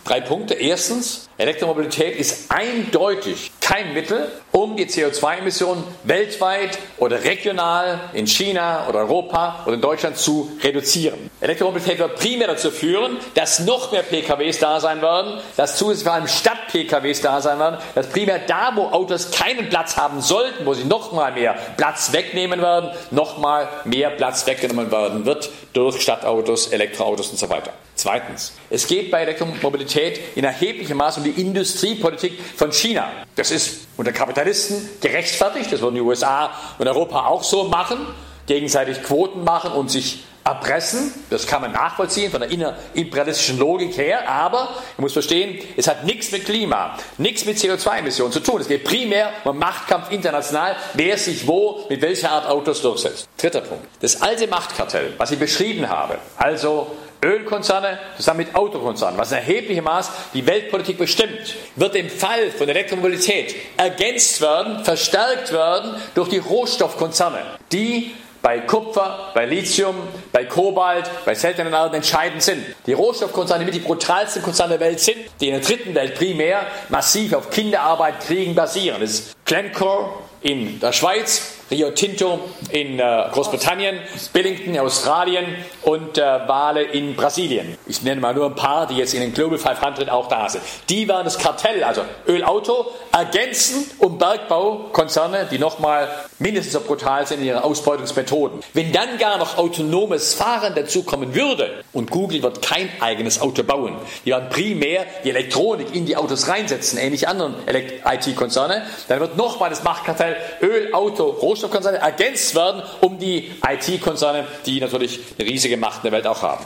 drei Punkte. Erstens, Elektromobilität ist eindeutig kein Mittel, um die CO2-Emissionen weltweit oder regional in China oder Europa oder in Deutschland zu reduzieren. Elektromobilität wird primär dazu führen, dass noch mehr PKWs da sein werden, dass zusätzlich vor allem Stadt-PKWs da sein werden, dass primär da, wo Autos keinen Platz haben sollten, wo sie noch mal mehr Platz wegnehmen werden, noch mal mehr Platz weggenommen werden wird durch Stadtautos, Elektroautos und so weiter. Zweitens, es geht bei Elektromobilität in erheblichem Maße um die Industriepolitik von China. Das ist unter Kapitalisten gerechtfertigt, das würden die USA und Europa auch so machen, gegenseitig Quoten machen und sich erpressen. Das kann man nachvollziehen von der innerimperialistischen Logik her, aber man muss verstehen, es hat nichts mit Klima, nichts mit CO2-Emissionen zu tun. Es geht primär um Machtkampf international, wer sich wo mit welcher Art Autos durchsetzt. Dritter Punkt. Das alte Machtkartell, was ich beschrieben habe, also Ölkonzerne zusammen mit Autokonzernen, was in erheblichem Maß die Weltpolitik bestimmt, wird im Fall von Elektromobilität ergänzt werden, verstärkt werden durch die Rohstoffkonzerne, die bei Kupfer, bei Lithium, bei Kobalt, bei seltenen Erden entscheidend sind. Die Rohstoffkonzerne mit die brutalsten Konzerne der Welt sind, die in der dritten Welt primär massiv auf Kinderarbeit, Kriegen basieren. Das ist Glencore in der Schweiz, Rio Tinto in äh, Großbritannien, Billington in Australien und äh, Wale in Brasilien. Ich nenne mal nur ein paar, die jetzt in den Global 500 auch da sind. Die werden das Kartell, also Ölauto, ergänzen um Bergbaukonzerne, die nochmal mindestens so brutal sind in ihren Ausbeutungsmethoden. Wenn dann gar noch autonomes Fahren dazukommen würde und Google wird kein eigenes Auto bauen, die werden primär die Elektronik in die Autos reinsetzen, ähnlich anderen IT-Konzerne, dann wird nochmal das Machtkartell Öl, Auto, Rohstoffkonzerne ergänzt werden um die IT-Konzerne, die natürlich eine riesige Macht in der Welt auch haben.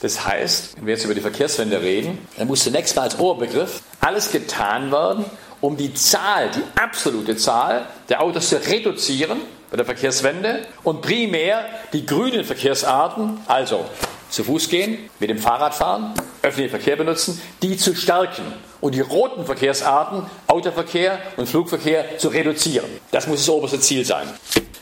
Das heißt, wenn wir jetzt über die Verkehrswende reden, dann muss zunächst mal als Oberbegriff alles getan werden, um die Zahl, die absolute Zahl der Autos zu reduzieren bei der Verkehrswende und primär die grünen Verkehrsarten, also zu Fuß gehen, mit dem Fahrrad fahren, öffentlichen Verkehr benutzen, die zu stärken und die roten Verkehrsarten, Autoverkehr und Flugverkehr, zu reduzieren. Das muss das oberste Ziel sein.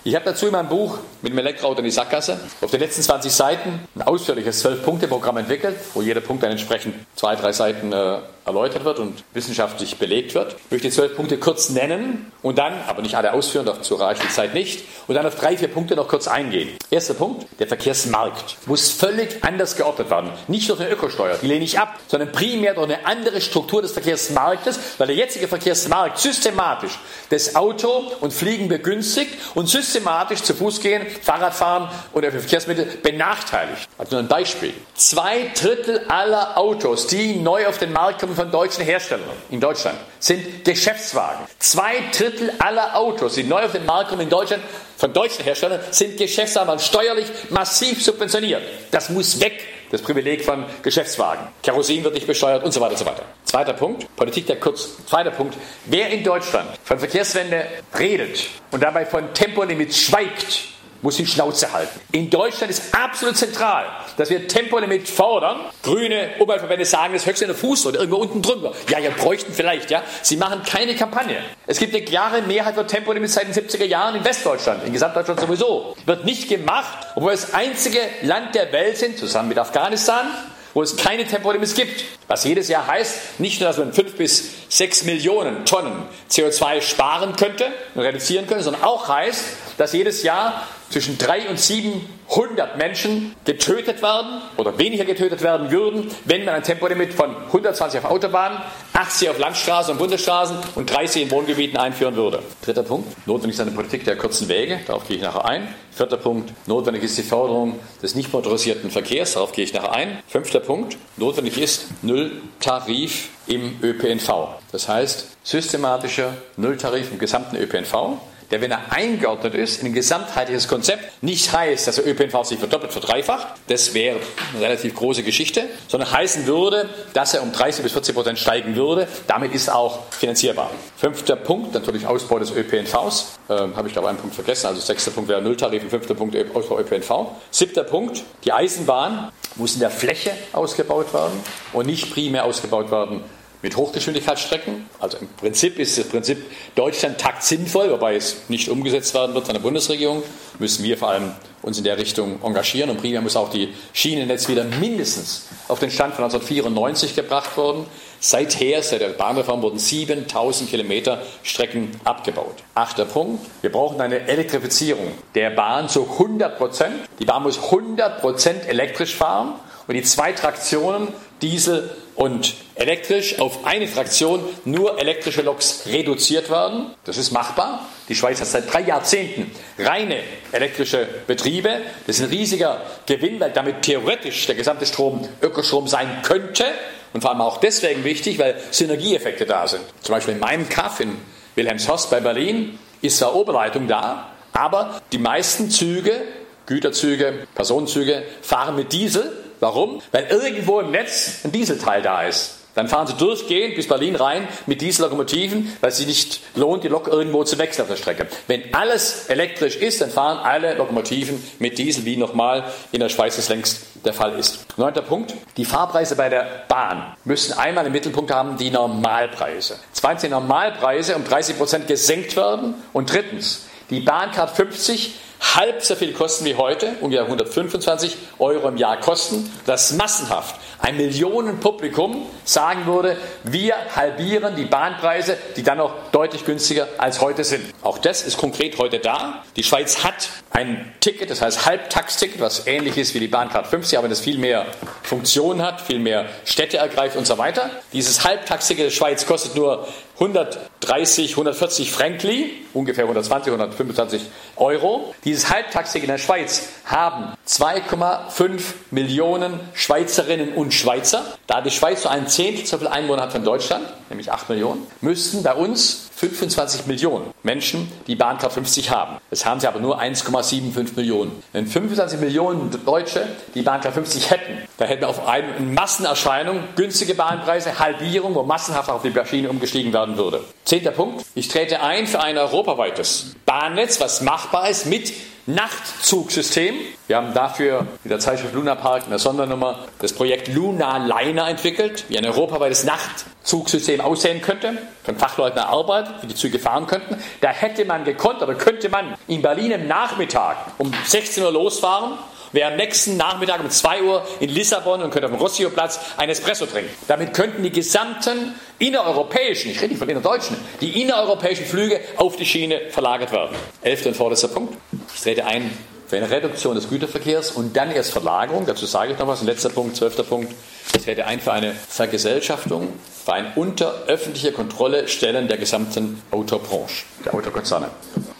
Ich habe dazu in meinem Buch mit dem Elektroauto in die Sackgasse auf den letzten 20 Seiten ein ausführliches 12-Punkte-Programm entwickelt, wo jeder Punkt dann entsprechend zwei, drei Seiten äh, erläutert wird und wissenschaftlich belegt wird. Ich möchte die zwölf Punkte kurz nennen und dann, aber nicht alle ausführen, dazu reicht die Zeit nicht, und dann auf drei, vier Punkte noch kurz eingehen. Erster Punkt, der Verkehrsmarkt muss völlig anders geordnet werden. Nicht durch eine Ökosteuer, die lehne ich ab, sondern primär durch eine andere Struktur des Verkehrsmarktes, weil der jetzige Verkehrsmarkt systematisch das Auto und Fliegen begünstigt und systematisch zu Fuß gehen, Fahrradfahren oder Verkehrsmittel benachteiligt. Also nur ein Beispiel. Zwei Drittel aller Autos, die neu auf den Markt kommen, von deutschen Herstellern in Deutschland sind Geschäftswagen. Zwei Drittel aller Autos, die neu auf den Markt kommen in Deutschland, von deutschen Herstellern, sind Geschäftswagen steuerlich massiv subventioniert. Das muss weg, das Privileg von Geschäftswagen. Kerosin wird nicht besteuert und so weiter und so weiter. Zweiter Punkt, Politik der Kurz. Zweiter Punkt, wer in Deutschland von Verkehrswende redet und dabei von Tempolimit schweigt, muss die Schnauze halten. In Deutschland ist absolut zentral, dass wir Tempolimit fordern. Grüne Umweltverbände sagen, das höchste in der Fuß oder irgendwo unten drunter. Ja, ja, bräuchten vielleicht, ja. Sie machen keine Kampagne. Es gibt eine klare Mehrheit für Tempolimit seit den 70er Jahren in Westdeutschland, in Gesamtdeutschland sowieso. Wird nicht gemacht, obwohl wir das einzige Land der Welt sind, zusammen mit Afghanistan, wo es keine Tempolimits gibt. Was jedes Jahr heißt, nicht nur, dass man 5 bis 6 Millionen Tonnen CO2 sparen könnte und reduzieren könnte, sondern auch heißt, dass jedes Jahr zwischen 3 und 700 Menschen getötet werden oder weniger getötet werden würden, wenn man ein Tempolimit von 120 auf Autobahnen, 80 auf Landstraßen und Bundesstraßen und 30 in Wohngebieten einführen würde. Dritter Punkt, notwendig ist eine Politik der kurzen Wege, darauf gehe ich nachher ein. Vierter Punkt, notwendig ist die Förderung des nicht motorisierten Verkehrs, darauf gehe ich nachher ein. Fünfter Punkt, notwendig ist Nulltarif im ÖPNV. Das heißt, systematischer Nulltarif im gesamten ÖPNV der, wenn er eingeordnet ist in ein gesamtheitliches Konzept, nicht heißt, dass der ÖPNV sich verdoppelt, verdreifacht, das wäre eine relativ große Geschichte, sondern heißen würde, dass er um 30 bis 40 Prozent steigen würde. Damit ist auch finanzierbar. Fünfter Punkt, natürlich Ausbau des ÖPNVs. Ähm, Habe ich glaube einen Punkt vergessen. Also sechster Punkt wäre Nulltarif und fünfter Punkt Ausbau ÖPNV. Siebter Punkt, die Eisenbahn muss in der Fläche ausgebaut werden und nicht primär ausgebaut werden mit Hochgeschwindigkeitsstrecken. Also im Prinzip ist das Prinzip Deutschland takt sinnvoll, wobei es nicht umgesetzt werden wird von der Bundesregierung. Müssen wir vor allem uns in der Richtung engagieren und primär muss auch die Schienennetz wieder mindestens auf den Stand von 1994 gebracht worden. Seither, seit der Bahnreform, wurden 7000 Kilometer Strecken abgebaut. Achter Punkt. Wir brauchen eine Elektrifizierung der Bahn zu 100 Prozent. Die Bahn muss 100 Prozent elektrisch fahren und die zwei Traktionen, Diesel und elektrisch auf eine Fraktion nur elektrische Loks reduziert werden. Das ist machbar. Die Schweiz hat seit drei Jahrzehnten reine elektrische Betriebe. Das ist ein riesiger Gewinn, weil damit theoretisch der gesamte Strom Ökostrom sein könnte. Und vor allem auch deswegen wichtig, weil Synergieeffekte da sind. Zum Beispiel in meinem Kaff in Wilhelmshorst bei Berlin ist eine Oberleitung da, aber die meisten Züge, Güterzüge, Personenzüge fahren mit Diesel Warum? Weil irgendwo im Netz ein Dieselteil da ist. Dann fahren sie durchgehend bis Berlin rein mit Diesellokomotiven, weil es sich nicht lohnt, die Lok irgendwo zu wechseln auf der Strecke. Wenn alles elektrisch ist, dann fahren alle Lokomotiven mit Diesel, wie nochmal in der Schweiz es längst der Fall ist. Neunter Punkt. Die Fahrpreise bei der Bahn müssen einmal im Mittelpunkt haben die Normalpreise. Zweitens die Normalpreise um 30 Prozent gesenkt werden. Und drittens, die Bahncard 50 halb so viel kosten wie heute, ungefähr 125 Euro im Jahr kosten, dass massenhaft ein Millionenpublikum sagen würde, wir halbieren die Bahnpreise, die dann noch deutlich günstiger als heute sind. Auch das ist konkret heute da. Die Schweiz hat ein Ticket, das heißt Halbtaxticket, was ähnlich ist wie die Bahncard 50, aber das viel mehr Funktionen hat, viel mehr Städte ergreift und so weiter. Dieses Halbtaxticket der Schweiz kostet nur 130, 140 Frankli, ungefähr 120, 125 Euro. Dieses Halbtaxig in der Schweiz haben 2,5 Millionen Schweizerinnen und Schweizer. Da die Schweiz so ein Zehntel so viel Einwohner hat von Deutschland, nämlich 8 Millionen, müssten bei uns 25 Millionen Menschen die Bahncard 50 haben. Das haben sie aber nur 1,75 Millionen. Wenn 25 Millionen Deutsche die Bahncard 50 hätten, dann hätten wir auf eine Massenerscheinung günstige Bahnpreise, Halbierung, wo massenhaft auf die Maschine umgestiegen werden würde. Zehnter Punkt. Ich trete ein für ein europaweites Bahnnetz, was machbar ist mit Nachtzugsystem. Wir haben dafür in der Zeitschrift Luna Park in der Sondernummer das Projekt Luna Liner entwickelt, wie ein europaweites Nachtzugsystem aussehen könnte, von Fachleuten erarbeitet, wie die Züge fahren könnten. Da hätte man gekonnt oder könnte man in Berlin im Nachmittag um 16 Uhr losfahren wäre am nächsten Nachmittag um 2 Uhr in Lissabon und könnte auf dem Rossio-Platz ein Espresso trinken. Damit könnten die gesamten innereuropäischen, ich rede nicht von innerdeutschen, die innereuropäischen Flüge auf die Schiene verlagert werden. Elfter und vorletzter Punkt. Ich trete ein für eine Reduktion des Güterverkehrs und dann erst Verlagerung. Dazu sage ich noch was. Letzter Punkt, zwölfter Punkt. Ich trete ein für eine Vergesellschaftung, für ein unter öffentlicher Kontrolle stellen der gesamten Autobranche, der Autokonzerne.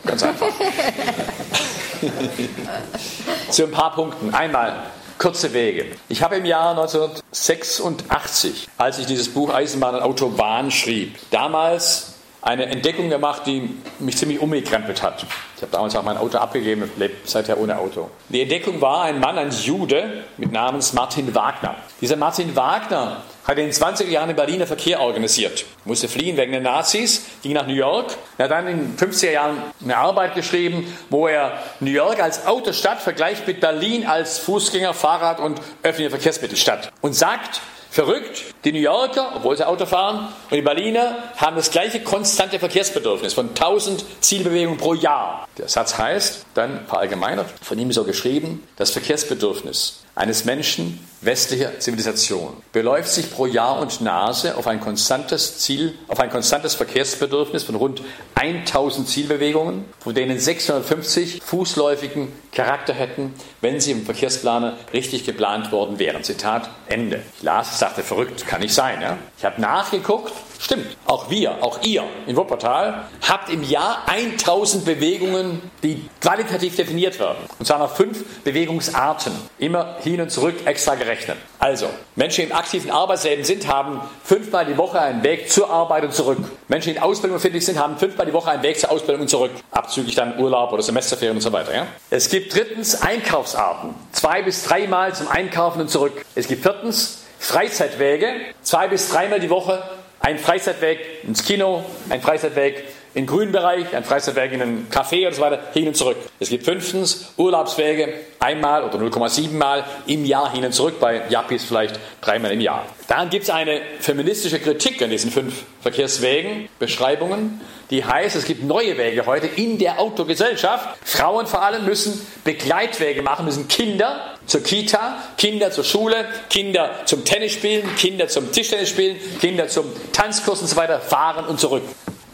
Ganz einfach. Zu ein paar Punkten. Einmal kurze Wege. Ich habe im Jahr 1986, als ich dieses Buch Eisenbahn und Autobahn schrieb, damals eine Entdeckung gemacht, die mich ziemlich umgekrempelt hat. Ich habe damals auch mein Auto abgegeben und lebe seither ohne Auto. Die Entdeckung war ein Mann, ein Jude mit Namens Martin Wagner. Dieser Martin Wagner hat in den 20er Jahren den Berliner Verkehr organisiert. Musste fliehen wegen den Nazis, ging nach New York. Er hat dann in den 50er Jahren eine Arbeit geschrieben, wo er New York als Autostadt vergleicht mit Berlin als Fußgänger-, Fahrrad- und öffentliche Verkehrsmittelstadt. Und sagt, Verrückt, die New Yorker, obwohl sie Auto fahren, und die Berliner haben das gleiche konstante Verkehrsbedürfnis von 1000 Zielbewegungen pro Jahr. Der Satz heißt, dann verallgemeinert, von ihm so geschrieben, das Verkehrsbedürfnis eines Menschen westlicher Zivilisation beläuft sich pro Jahr und Nase auf ein konstantes Ziel, auf ein konstantes Verkehrsbedürfnis von rund 1000 Zielbewegungen, von denen 650 fußläufigen Charakter hätten, wenn sie im Verkehrsplaner richtig geplant worden wären. Zitat Ende. Ich las sagte, verrückt, kann nicht sein. Ja? Ich habe nachgeguckt, Stimmt, auch wir, auch ihr in Wuppertal habt im Jahr 1000 Bewegungen, die qualitativ definiert werden. Und zwar noch fünf Bewegungsarten, immer hin und zurück extra gerechnet. Also, Menschen, die im aktiven Arbeitsleben sind, haben fünfmal die Woche einen Weg zur Arbeit und zurück. Menschen, die in Ausbildung befindlich sind, haben fünfmal die Woche einen Weg zur Ausbildung und zurück. Abzüglich dann Urlaub oder Semesterferien und so weiter. Ja? Es gibt drittens Einkaufsarten. Zwei bis dreimal zum Einkaufen und zurück. Es gibt viertens Freizeitwege. Zwei bis dreimal die Woche ein Freizeitweg ins Kino, ein Freizeitweg den grünen Bereich, ein Freizeitweg in einen Café und so weiter, hin und zurück. Es gibt fünftens Urlaubswege, einmal oder 0,7 Mal im Jahr hin und zurück, bei Japis vielleicht dreimal im Jahr. Dann gibt es eine feministische Kritik an diesen fünf Verkehrswegen, Beschreibungen, die heißt, es gibt neue Wege heute in der Autogesellschaft. Frauen vor allem müssen Begleitwege machen, müssen Kinder zur Kita, Kinder zur Schule, Kinder zum Tennisspielen, Kinder zum Tischtennisspielen, Kinder zum Tanzkurs und so weiter fahren und zurück.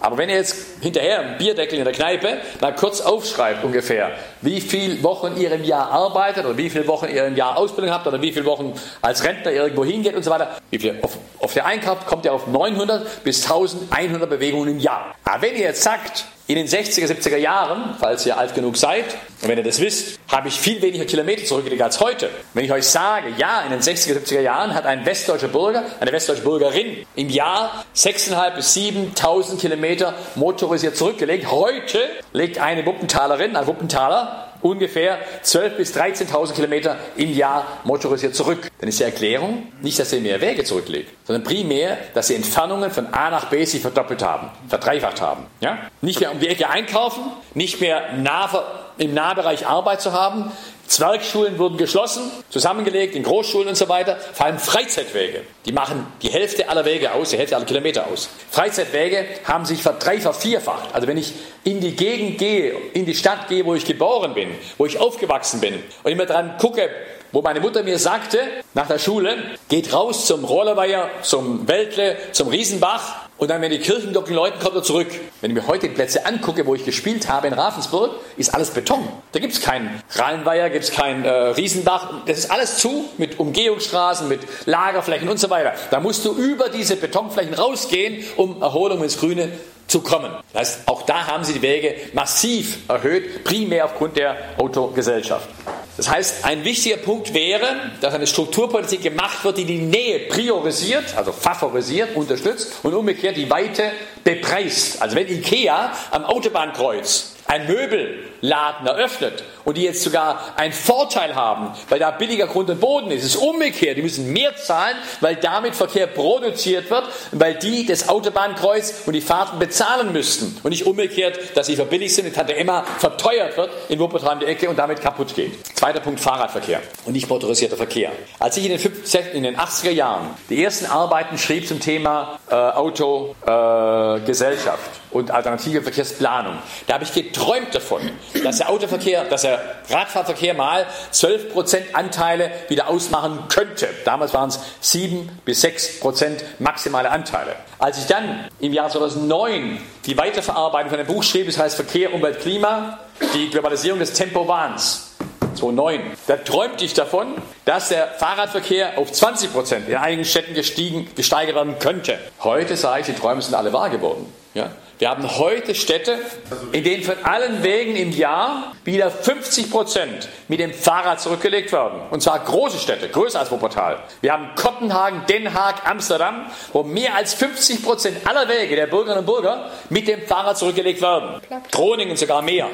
Aber wenn ihr jetzt hinterher im Bierdeckel in der Kneipe mal kurz aufschreibt ungefähr, wie viele Wochen ihr im Jahr arbeitet oder wie viele Wochen ihr im Jahr Ausbildung habt oder wie viele Wochen als Rentner irgendwo hingeht und so weiter, wie viel auf, auf der Einkauf kommt ihr auf 900 bis 1100 Bewegungen im Jahr. Aber wenn ihr jetzt sagt, in den 60er, 70er Jahren, falls ihr alt genug seid, und wenn ihr das wisst, habe ich viel weniger Kilometer zurückgelegt als heute. Wenn ich euch sage, ja, in den 60er, 70er Jahren hat ein westdeutscher Bürger, eine westdeutsche Bürgerin im Jahr 6.500 bis 7.000 Kilometer motorisiert zurückgelegt. Heute legt eine Wuppentalerin, ein Wuppentaler, ungefähr 12.000 bis 13.000 Kilometer im Jahr motorisiert zurück. Dann ist die Erklärung nicht, dass sie mehr Wege zurücklegt, sondern primär, dass sie Entfernungen von A nach B sich verdoppelt haben, verdreifacht haben. Ja? Nicht mehr um die Ecke einkaufen, nicht mehr nah, im Nahbereich Arbeit zu haben, Zwergschulen wurden geschlossen, zusammengelegt in Großschulen und so weiter. Vor allem Freizeitwege. Die machen die Hälfte aller Wege aus, die Hälfte aller Kilometer aus. Freizeitwege haben sich verdreifacht, vierfacht. Also wenn ich in die Gegend gehe, in die Stadt gehe, wo ich geboren bin, wo ich aufgewachsen bin und immer dran gucke, wo meine Mutter mir sagte, nach der Schule, geht raus zum Rollerweiher, zum Weltle, zum Riesenbach und dann, wenn die Kirchenglocken läuten, kommt er zurück. Wenn ich mir heute die Plätze angucke, wo ich gespielt habe in Ravensburg, ist alles Beton. Da gibt es keinen Rheinweiher, gibt es keinen äh, Riesenbach. Das ist alles zu mit Umgehungsstraßen, mit Lagerflächen und so weiter. Da musst du über diese Betonflächen rausgehen, um Erholung ins Grüne zu kommen. Das heißt, auch da haben sie die Wege massiv erhöht, primär aufgrund der Autogesellschaft. Das heißt, ein wichtiger Punkt wäre, dass eine Strukturpolitik gemacht wird, die die Nähe priorisiert, also favorisiert, unterstützt und umgekehrt die Weite bepreist. Also wenn IKEA am Autobahnkreuz ein Möbelladen eröffnet und die jetzt sogar einen Vorteil haben, weil da billiger Grund und Boden ist, ist umgekehrt. Die müssen mehr zahlen, weil damit Verkehr produziert wird, weil die das Autobahnkreuz und die Fahrten bezahlen müssten und nicht umgekehrt, dass sie verbilligt sind und Tante Emma verteuert wird in Wuppertal in die Ecke und damit kaputt geht. Zweiter Punkt Fahrradverkehr und nicht motorisierter Verkehr. Als ich in den, 50, in den 80er Jahren die ersten Arbeiten schrieb zum Thema äh, Autogesellschaft, äh, und alternative Verkehrsplanung. Da habe ich geträumt davon, dass der Autoverkehr, dass der Radfahrverkehr mal 12% Anteile wieder ausmachen könnte. Damals waren es 7 bis 6% maximale Anteile. Als ich dann im Jahr 2009 die Weiterverarbeitung von dem Buch schrieb, das heißt Verkehr, Umwelt, Klima, die Globalisierung des Tempo-Wahns, 2009. Da träumte ich davon, dass der Fahrradverkehr auf 20 Prozent in einigen Städten gestiegen, gesteigert werden könnte. Heute sage ich, die Träume sind alle wahr geworden. Ja? Wir haben heute Städte, in denen von allen Wegen im Jahr wieder 50 Prozent mit dem Fahrrad zurückgelegt werden. Und zwar große Städte, größer als Wuppertal. Wir haben Kopenhagen, Den Haag, Amsterdam, wo mehr als 50 Prozent aller Wege der Bürgerinnen und Bürger mit dem Fahrrad zurückgelegt werden. Groningen sogar mehr.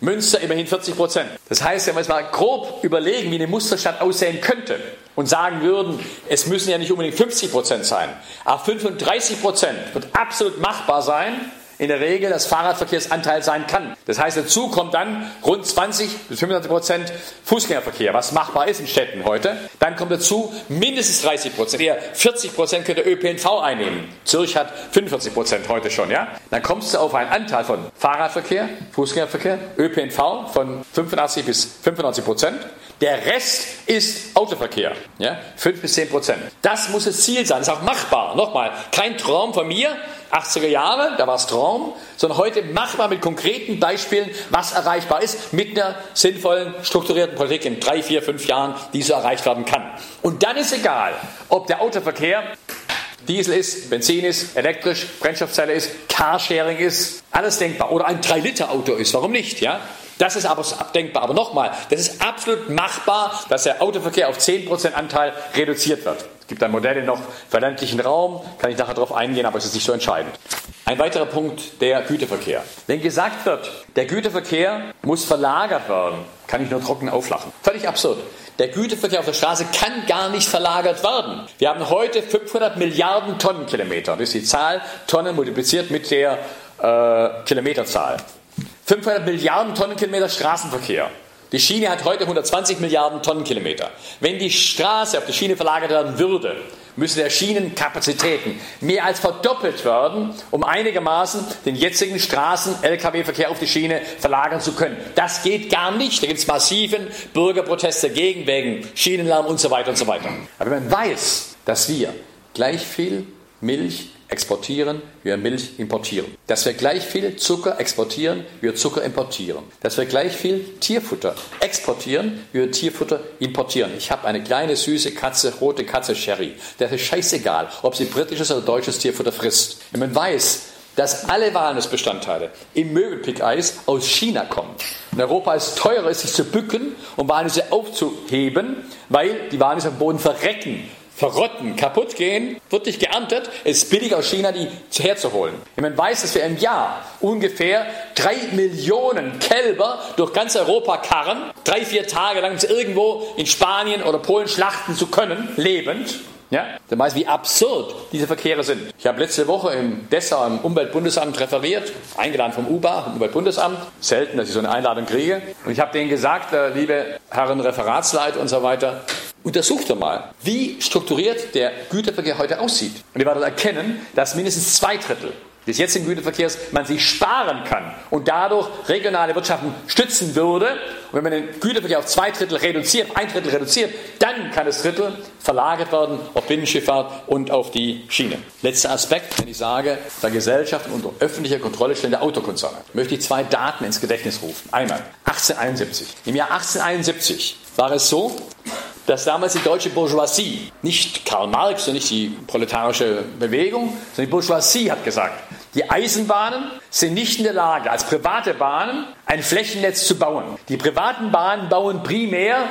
Münster immerhin 40 Prozent. Das heißt, wenn wir uns mal grob überlegen, wie eine Musterstadt aussehen könnte und sagen würden, es müssen ja nicht unbedingt 50 Prozent sein, aber 35 Prozent wird absolut machbar sein, in der Regel das Fahrradverkehrsanteil sein kann. Das heißt, dazu kommt dann rund 20 bis 25 Prozent Fußgängerverkehr, was machbar ist in Städten heute. Dann kommt dazu mindestens 30 Prozent, eher 40 Prozent könnte ÖPNV einnehmen. Zürich hat 45 Prozent heute schon, ja. Dann kommst du auf einen Anteil von Fahrradverkehr, Fußgängerverkehr, ÖPNV von 85 bis 95 Prozent. Der Rest ist Autoverkehr. Ja? 5 bis 10 Prozent. Das muss das Ziel sein. Das ist auch machbar. Nochmal, kein Traum von mir, 80er Jahre, da war es Traum, sondern heute machbar mit konkreten Beispielen, was erreichbar ist, mit einer sinnvollen, strukturierten Politik in drei, vier, fünf Jahren, die so erreicht werden kann. Und dann ist egal, ob der Autoverkehr Diesel ist, Benzin ist, elektrisch, Brennstoffzelle ist, Carsharing ist, alles denkbar. Oder ein 3-Liter-Auto ist, warum nicht? Ja? Das ist aber abdenkbar. Aber nochmal, das ist absolut machbar, dass der Autoverkehr auf 10% Anteil reduziert wird. Es gibt dann Modelle noch für ländlichen Raum, kann ich nachher darauf eingehen, aber es ist nicht so entscheidend. Ein weiterer Punkt, der Güterverkehr. Wenn gesagt wird, der Güterverkehr muss verlagert werden, kann ich nur trocken auflachen. Völlig absurd. Der Güterverkehr auf der Straße kann gar nicht verlagert werden. Wir haben heute 500 Milliarden Tonnenkilometer. Das ist die Zahl Tonnen multipliziert mit der äh, Kilometerzahl. 500 Milliarden Tonnenkilometer Straßenverkehr. Die Schiene hat heute 120 Milliarden Tonnenkilometer. Wenn die Straße auf die Schiene verlagert werden würde, müssen der Schienenkapazitäten mehr als verdoppelt werden, um einigermaßen den jetzigen Straßen-Lkw-Verkehr auf die Schiene verlagern zu können. Das geht gar nicht. Da gibt es massiven Bürgerproteste dagegen, wegen Schienenlärm und so weiter und so weiter. Aber wenn man weiß, dass wir gleich viel Milch exportieren, wir Milch importieren. Dass wir gleich viel Zucker exportieren, wir Zucker importieren. Dass wir gleich viel Tierfutter exportieren, wir Tierfutter importieren. Ich habe eine kleine süße Katze, rote Katze Sherry. Der ist scheißegal, ob sie britisches oder deutsches Tierfutter frisst. Wenn man weiß, dass alle Walnussbestandteile im Möbelpickeis aus China kommen. In Europa es teurer ist, sich zu bücken, um Walnüsse aufzuheben, weil die Walnüsse am Boden verrecken verrotten, kaputt gehen, wird nicht geerntet. Es ist billig aus China, die herzuholen. Wenn man weiß, dass wir im Jahr ungefähr drei Millionen Kälber durch ganz Europa karren, drei, vier Tage lang irgendwo in Spanien oder Polen schlachten zu können, lebend, ja, dann weiß, wie absurd diese Verkehre sind. Ich habe letzte Woche in Dessau im Umweltbundesamt referiert, eingeladen vom UBA, vom Umweltbundesamt. Selten, dass ich so eine Einladung kriege. Und ich habe denen gesagt, äh, liebe Herren Referatsleiter und so weiter, untersucht doch mal, wie strukturiert der Güterverkehr heute aussieht. Und ihr werdet erkennen, dass mindestens zwei Drittel des jetzigen Güterverkehrs man sich sparen kann und dadurch regionale Wirtschaften stützen würde. Und wenn man den Güterverkehr auf zwei Drittel reduziert, ein Drittel reduziert, dann kann das Drittel verlagert werden auf Binnenschifffahrt und auf die Schiene. Letzter Aspekt, wenn ich sage, da Gesellschaften unter öffentlicher Kontrolle stehen der Autokonzerne, möchte ich zwei Daten ins Gedächtnis rufen. Einmal 1871. Im Jahr 1871 war es so, dass damals die deutsche Bourgeoisie, nicht Karl Marx und nicht die proletarische Bewegung, sondern die Bourgeoisie hat gesagt, die Eisenbahnen sind nicht in der Lage, als private Bahnen ein Flächennetz zu bauen. Die privaten Bahnen bauen primär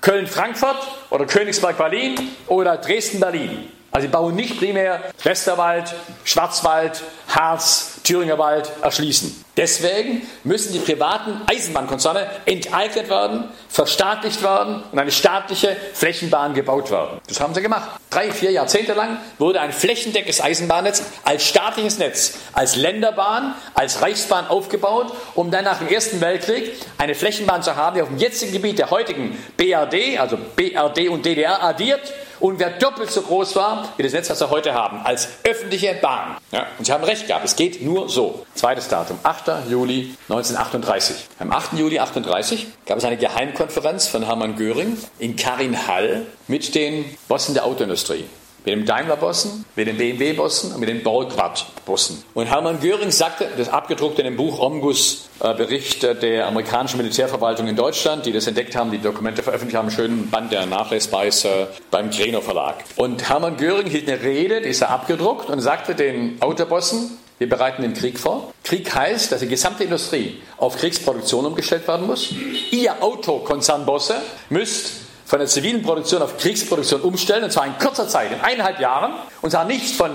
Köln-Frankfurt oder Königsberg-Berlin oder Dresden-Berlin. Also sie bauen nicht primär Westerwald, Schwarzwald, Harz, Thüringer Wald erschließen. Deswegen müssen die privaten Eisenbahnkonzerne enteignet werden, verstaatlicht werden und eine staatliche Flächenbahn gebaut werden. Das haben sie gemacht. Drei, vier Jahrzehnte lang wurde ein flächendeckendes Eisenbahnnetz als staatliches Netz, als Länderbahn, als Reichsbahn aufgebaut, um dann nach dem Ersten Weltkrieg eine Flächenbahn zu haben, die auf dem jetzigen Gebiet der heutigen BRD, also BRD und DDR addiert ungefähr doppelt so groß war wie das Netz, was wir heute haben, als öffentliche Bahn. Ja, und Sie haben recht gehabt, es geht nur so. Zweites Datum, 8. Juli 1938. Am 8. Juli 1938 gab es eine Geheimkonferenz von Hermann Göring in Karin-Hall mit den Bossen der Autoindustrie mit dem Daimler-Bossen, mit den BMW-Bossen und mit den Borgward-Bossen. Und Hermann Göring sagte, das abgedruckt in dem Buch Omnibus-Bericht der amerikanischen Militärverwaltung in Deutschland, die das entdeckt haben, die Dokumente veröffentlicht haben, einen schönen Band, der nachlesbar ist äh, beim Greno Verlag. Und Hermann Göring hielt eine Rede, die ist da abgedruckt und sagte den Autobossen, wir bereiten den Krieg vor. Krieg heißt, dass die gesamte Industrie auf Kriegsproduktion umgestellt werden muss. Ihr Autokonzernbosse müsst von der zivilen Produktion auf Kriegsproduktion umstellen, und zwar in kurzer Zeit, in eineinhalb Jahren, und zwar nicht von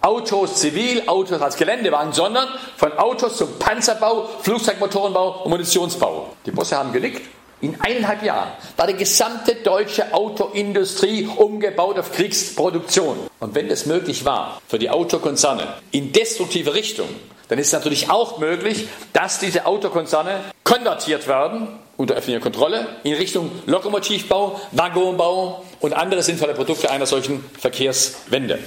Autos zivil, Autos als Geländewagen, sondern von Autos zum Panzerbau, Flugzeugmotorenbau und Munitionsbau. Die Bosse haben genickt. In eineinhalb Jahren war die gesamte deutsche Autoindustrie umgebaut auf Kriegsproduktion. Und wenn das möglich war für die Autokonzerne in destruktive Richtung, dann ist es natürlich auch möglich, dass diese Autokonzerne konvertiert werden unter öffentlicher Kontrolle in Richtung Lokomotivbau, Waggonbau und andere sinnvolle Produkte einer solchen Verkehrswende.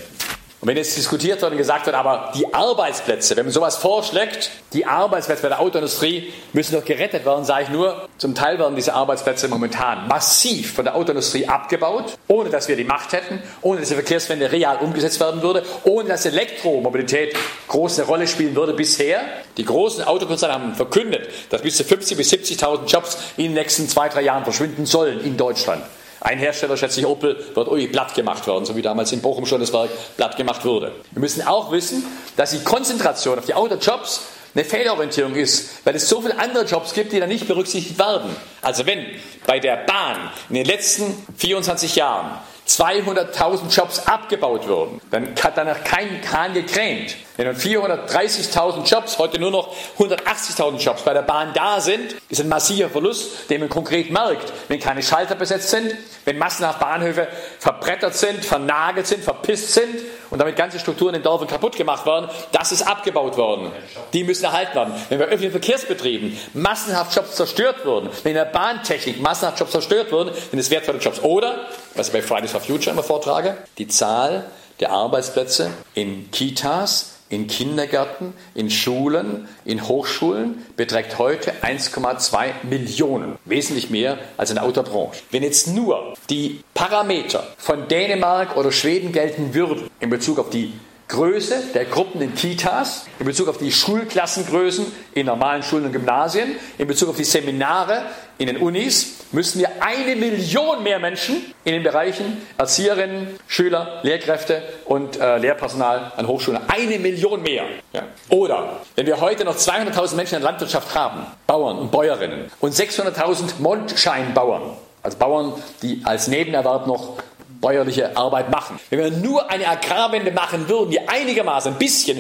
Und wenn jetzt diskutiert wird und gesagt wird, aber die Arbeitsplätze, wenn man sowas vorschlägt, die Arbeitsplätze bei der Autoindustrie müssen doch gerettet werden, sage ich nur, zum Teil werden diese Arbeitsplätze momentan massiv von der Autoindustrie abgebaut, ohne dass wir die Macht hätten, ohne dass die Verkehrswende real umgesetzt werden würde, ohne dass Elektromobilität große Rolle spielen würde bisher. Die großen Autokonzerne haben verkündet, dass bis zu 50.000 bis 70.000 Jobs in den nächsten zwei, drei Jahren verschwinden sollen in Deutschland. Ein Hersteller, schätze ich Opel, wird ui, platt gemacht werden, so wie damals in Bochum schon das Werk platt gemacht wurde. Wir müssen auch wissen, dass die Konzentration auf die Autojobs eine Fehlorientierung ist, weil es so viele andere Jobs gibt, die da nicht berücksichtigt werden. Also wenn bei der Bahn in den letzten 24 Jahren 200.000 Jobs abgebaut würden, dann hat danach kein Kran gekränt. Wenn 430.000 Jobs, heute nur noch 180.000 Jobs bei der Bahn da sind, ist ein massiver Verlust, den man konkret merkt, wenn keine Schalter besetzt sind, wenn massenhaft Bahnhöfe verbrettert sind, vernagelt sind, verpisst sind und damit ganze Strukturen in Dörfern kaputt gemacht werden, das ist abgebaut worden. Die müssen erhalten werden. Wenn bei öffentlichen Verkehrsbetrieben massenhaft Jobs zerstört würden, wenn in der Bahntechnik massenhaft Jobs zerstört würden, sind es wertvolle Jobs. Oder, was ich bei Fridays for Future immer vortrage, die Zahl der Arbeitsplätze in Kitas, in Kindergärten, in Schulen, in Hochschulen beträgt heute 1,2 Millionen. Wesentlich mehr als in der Autobranche. Wenn jetzt nur die Parameter von Dänemark oder Schweden gelten würden in Bezug auf die Größe der Gruppen in Kitas, in Bezug auf die Schulklassengrößen in normalen Schulen und Gymnasien, in Bezug auf die Seminare in den Unis, müssen wir eine Million mehr Menschen in den Bereichen Erzieherinnen, Schüler, Lehrkräfte und äh, Lehrpersonal an Hochschulen, eine Million mehr. Ja. Oder wenn wir heute noch 200.000 Menschen in der Landwirtschaft haben, Bauern und Bäuerinnen, und 600.000 Mondscheinbauern, also Bauern, die als Nebenerwerb noch bäuerliche Arbeit machen. Wenn wir nur eine Agrarwende machen würden, die einigermaßen ein bisschen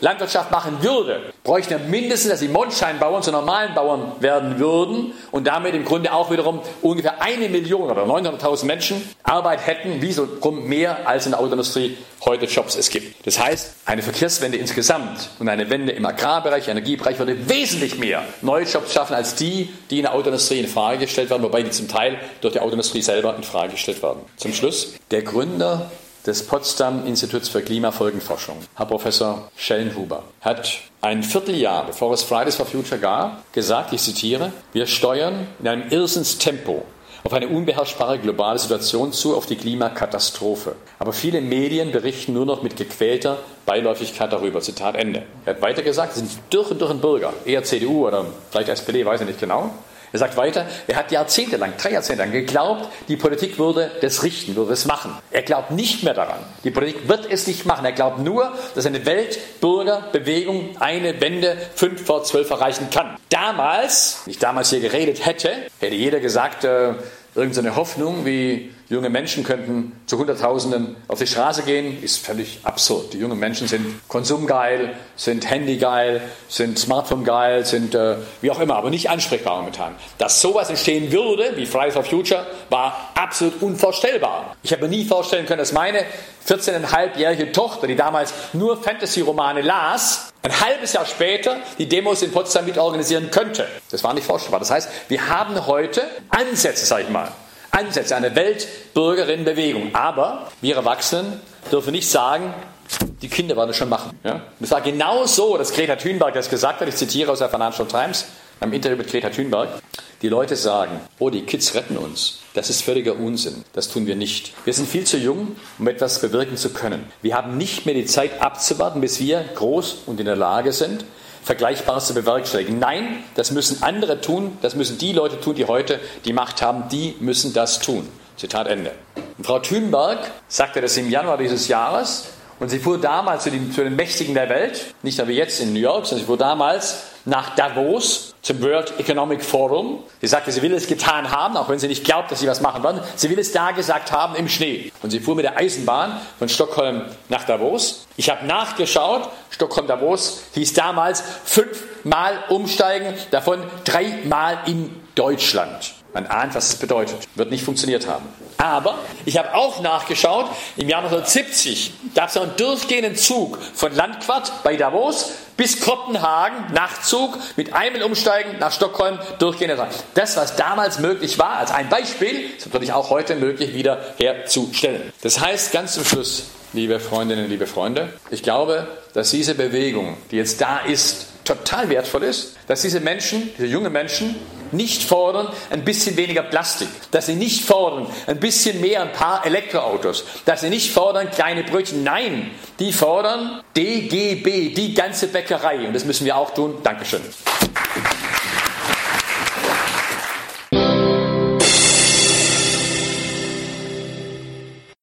Bio-Landwirtschaft machen würde, bräuchten wir mindestens, dass die Mondscheinbauern zu normalen Bauern werden würden und damit im Grunde auch wiederum ungefähr eine Million oder 900.000 Menschen Arbeit hätten, wie so mehr als in der Autoindustrie heute Jobs es gibt. Das heißt, eine Verkehrswende insgesamt und eine Wende im Agrarbereich, Energiebereich würde wesentlich mehr neue Jobs schaffen als die, die in der Autoindustrie in Frage gestellt werden, wobei die zum Teil durch die Autoindustrie selber in Frage gestellt werden. Zum Schluss, der Gründer des Potsdam Instituts für Klimafolgenforschung, Herr Professor Schellenhuber, hat ein Vierteljahr, bevor es Fridays for Future gab, gesagt, ich zitiere, wir steuern in einem Irrsinnstempo auf eine unbeherrschbare globale Situation zu, auf die Klimakatastrophe. Aber viele Medien berichten nur noch mit gequälter Beiläufigkeit darüber. Zitat Ende. Er hat weiter gesagt, sie sind durch und durch ein Bürger, eher CDU oder vielleicht SPD, weiß ich nicht genau. Er sagt weiter, er hat jahrzehntelang, drei Jahrzehnte lang geglaubt, die Politik würde das richten, würde es machen. Er glaubt nicht mehr daran. Die Politik wird es nicht machen. Er glaubt nur, dass eine Weltbürgerbewegung eine Wende fünf vor zwölf erreichen kann. Damals, wenn ich damals hier geredet hätte, hätte jeder gesagt, äh, irgendeine Hoffnung, wie junge Menschen könnten zu Hunderttausenden auf die Straße gehen, ist völlig absurd. Die jungen Menschen sind konsumgeil, sind handygeil, sind Smartphone-geil, sind äh, wie auch immer, aber nicht ansprechbar momentan. Dass sowas entstehen würde, wie Fridays for Future, war absolut unvorstellbar. Ich habe mir nie vorstellen können, dass meine 14,5-jährige Tochter, die damals nur Fantasy-Romane las, ein halbes Jahr später die Demos in Potsdam mit organisieren könnte. Das war nicht vorstellbar. Das heißt, wir haben heute Ansätze, sag ich mal, Ansätze, eine Weltbürgerinnenbewegung. Aber wir Erwachsenen dürfen nicht sagen, die Kinder werden das schon machen. Ja? Das war genau so, dass Greta Thunberg das gesagt hat. Ich zitiere aus der Financial Times, einem Interview mit Greta Thunberg. Die Leute sagen, oh, die Kids retten uns. Das ist völliger Unsinn. Das tun wir nicht. Wir sind viel zu jung, um etwas bewirken zu können. Wir haben nicht mehr die Zeit abzuwarten, bis wir groß und in der Lage sind, Vergleichbares zu bewerkstelligen. Nein, das müssen andere tun. Das müssen die Leute tun, die heute die Macht haben. Die müssen das tun. Zitat Ende. Und Frau Thunberg sagte das im Januar dieses Jahres. Und sie fuhr damals zu den, zu den Mächtigen der Welt, nicht wie jetzt in New York, sondern sie fuhr damals nach Davos zum World Economic Forum. Sie sagte, sie will es getan haben, auch wenn sie nicht glaubt, dass sie was machen werden. Sie will es da gesagt haben im Schnee. Und sie fuhr mit der Eisenbahn von Stockholm nach Davos. Ich habe nachgeschaut, Stockholm-Davos hieß damals fünfmal umsteigen, davon dreimal in Deutschland. Man ahnt, was es bedeutet. Wird nicht funktioniert haben. Aber ich habe auch nachgeschaut, im Jahr 1970 gab es einen durchgehenden Zug von Landquart bei Davos bis Kopenhagen, Nachtzug, mit einem Umsteigen nach Stockholm, durchgehende Reise. Das, was damals möglich war, als ein Beispiel, ist natürlich auch heute möglich wieder herzustellen. Das heißt, ganz zum Schluss, liebe Freundinnen, liebe Freunde, ich glaube, dass diese Bewegung, die jetzt da ist, total wertvoll ist, dass diese Menschen, diese jungen Menschen, nicht fordern ein bisschen weniger Plastik, dass sie nicht fordern ein bisschen mehr ein paar Elektroautos, dass sie nicht fordern kleine Brötchen. Nein, die fordern DGB, die ganze Bäckerei. Und das müssen wir auch tun. Dankeschön.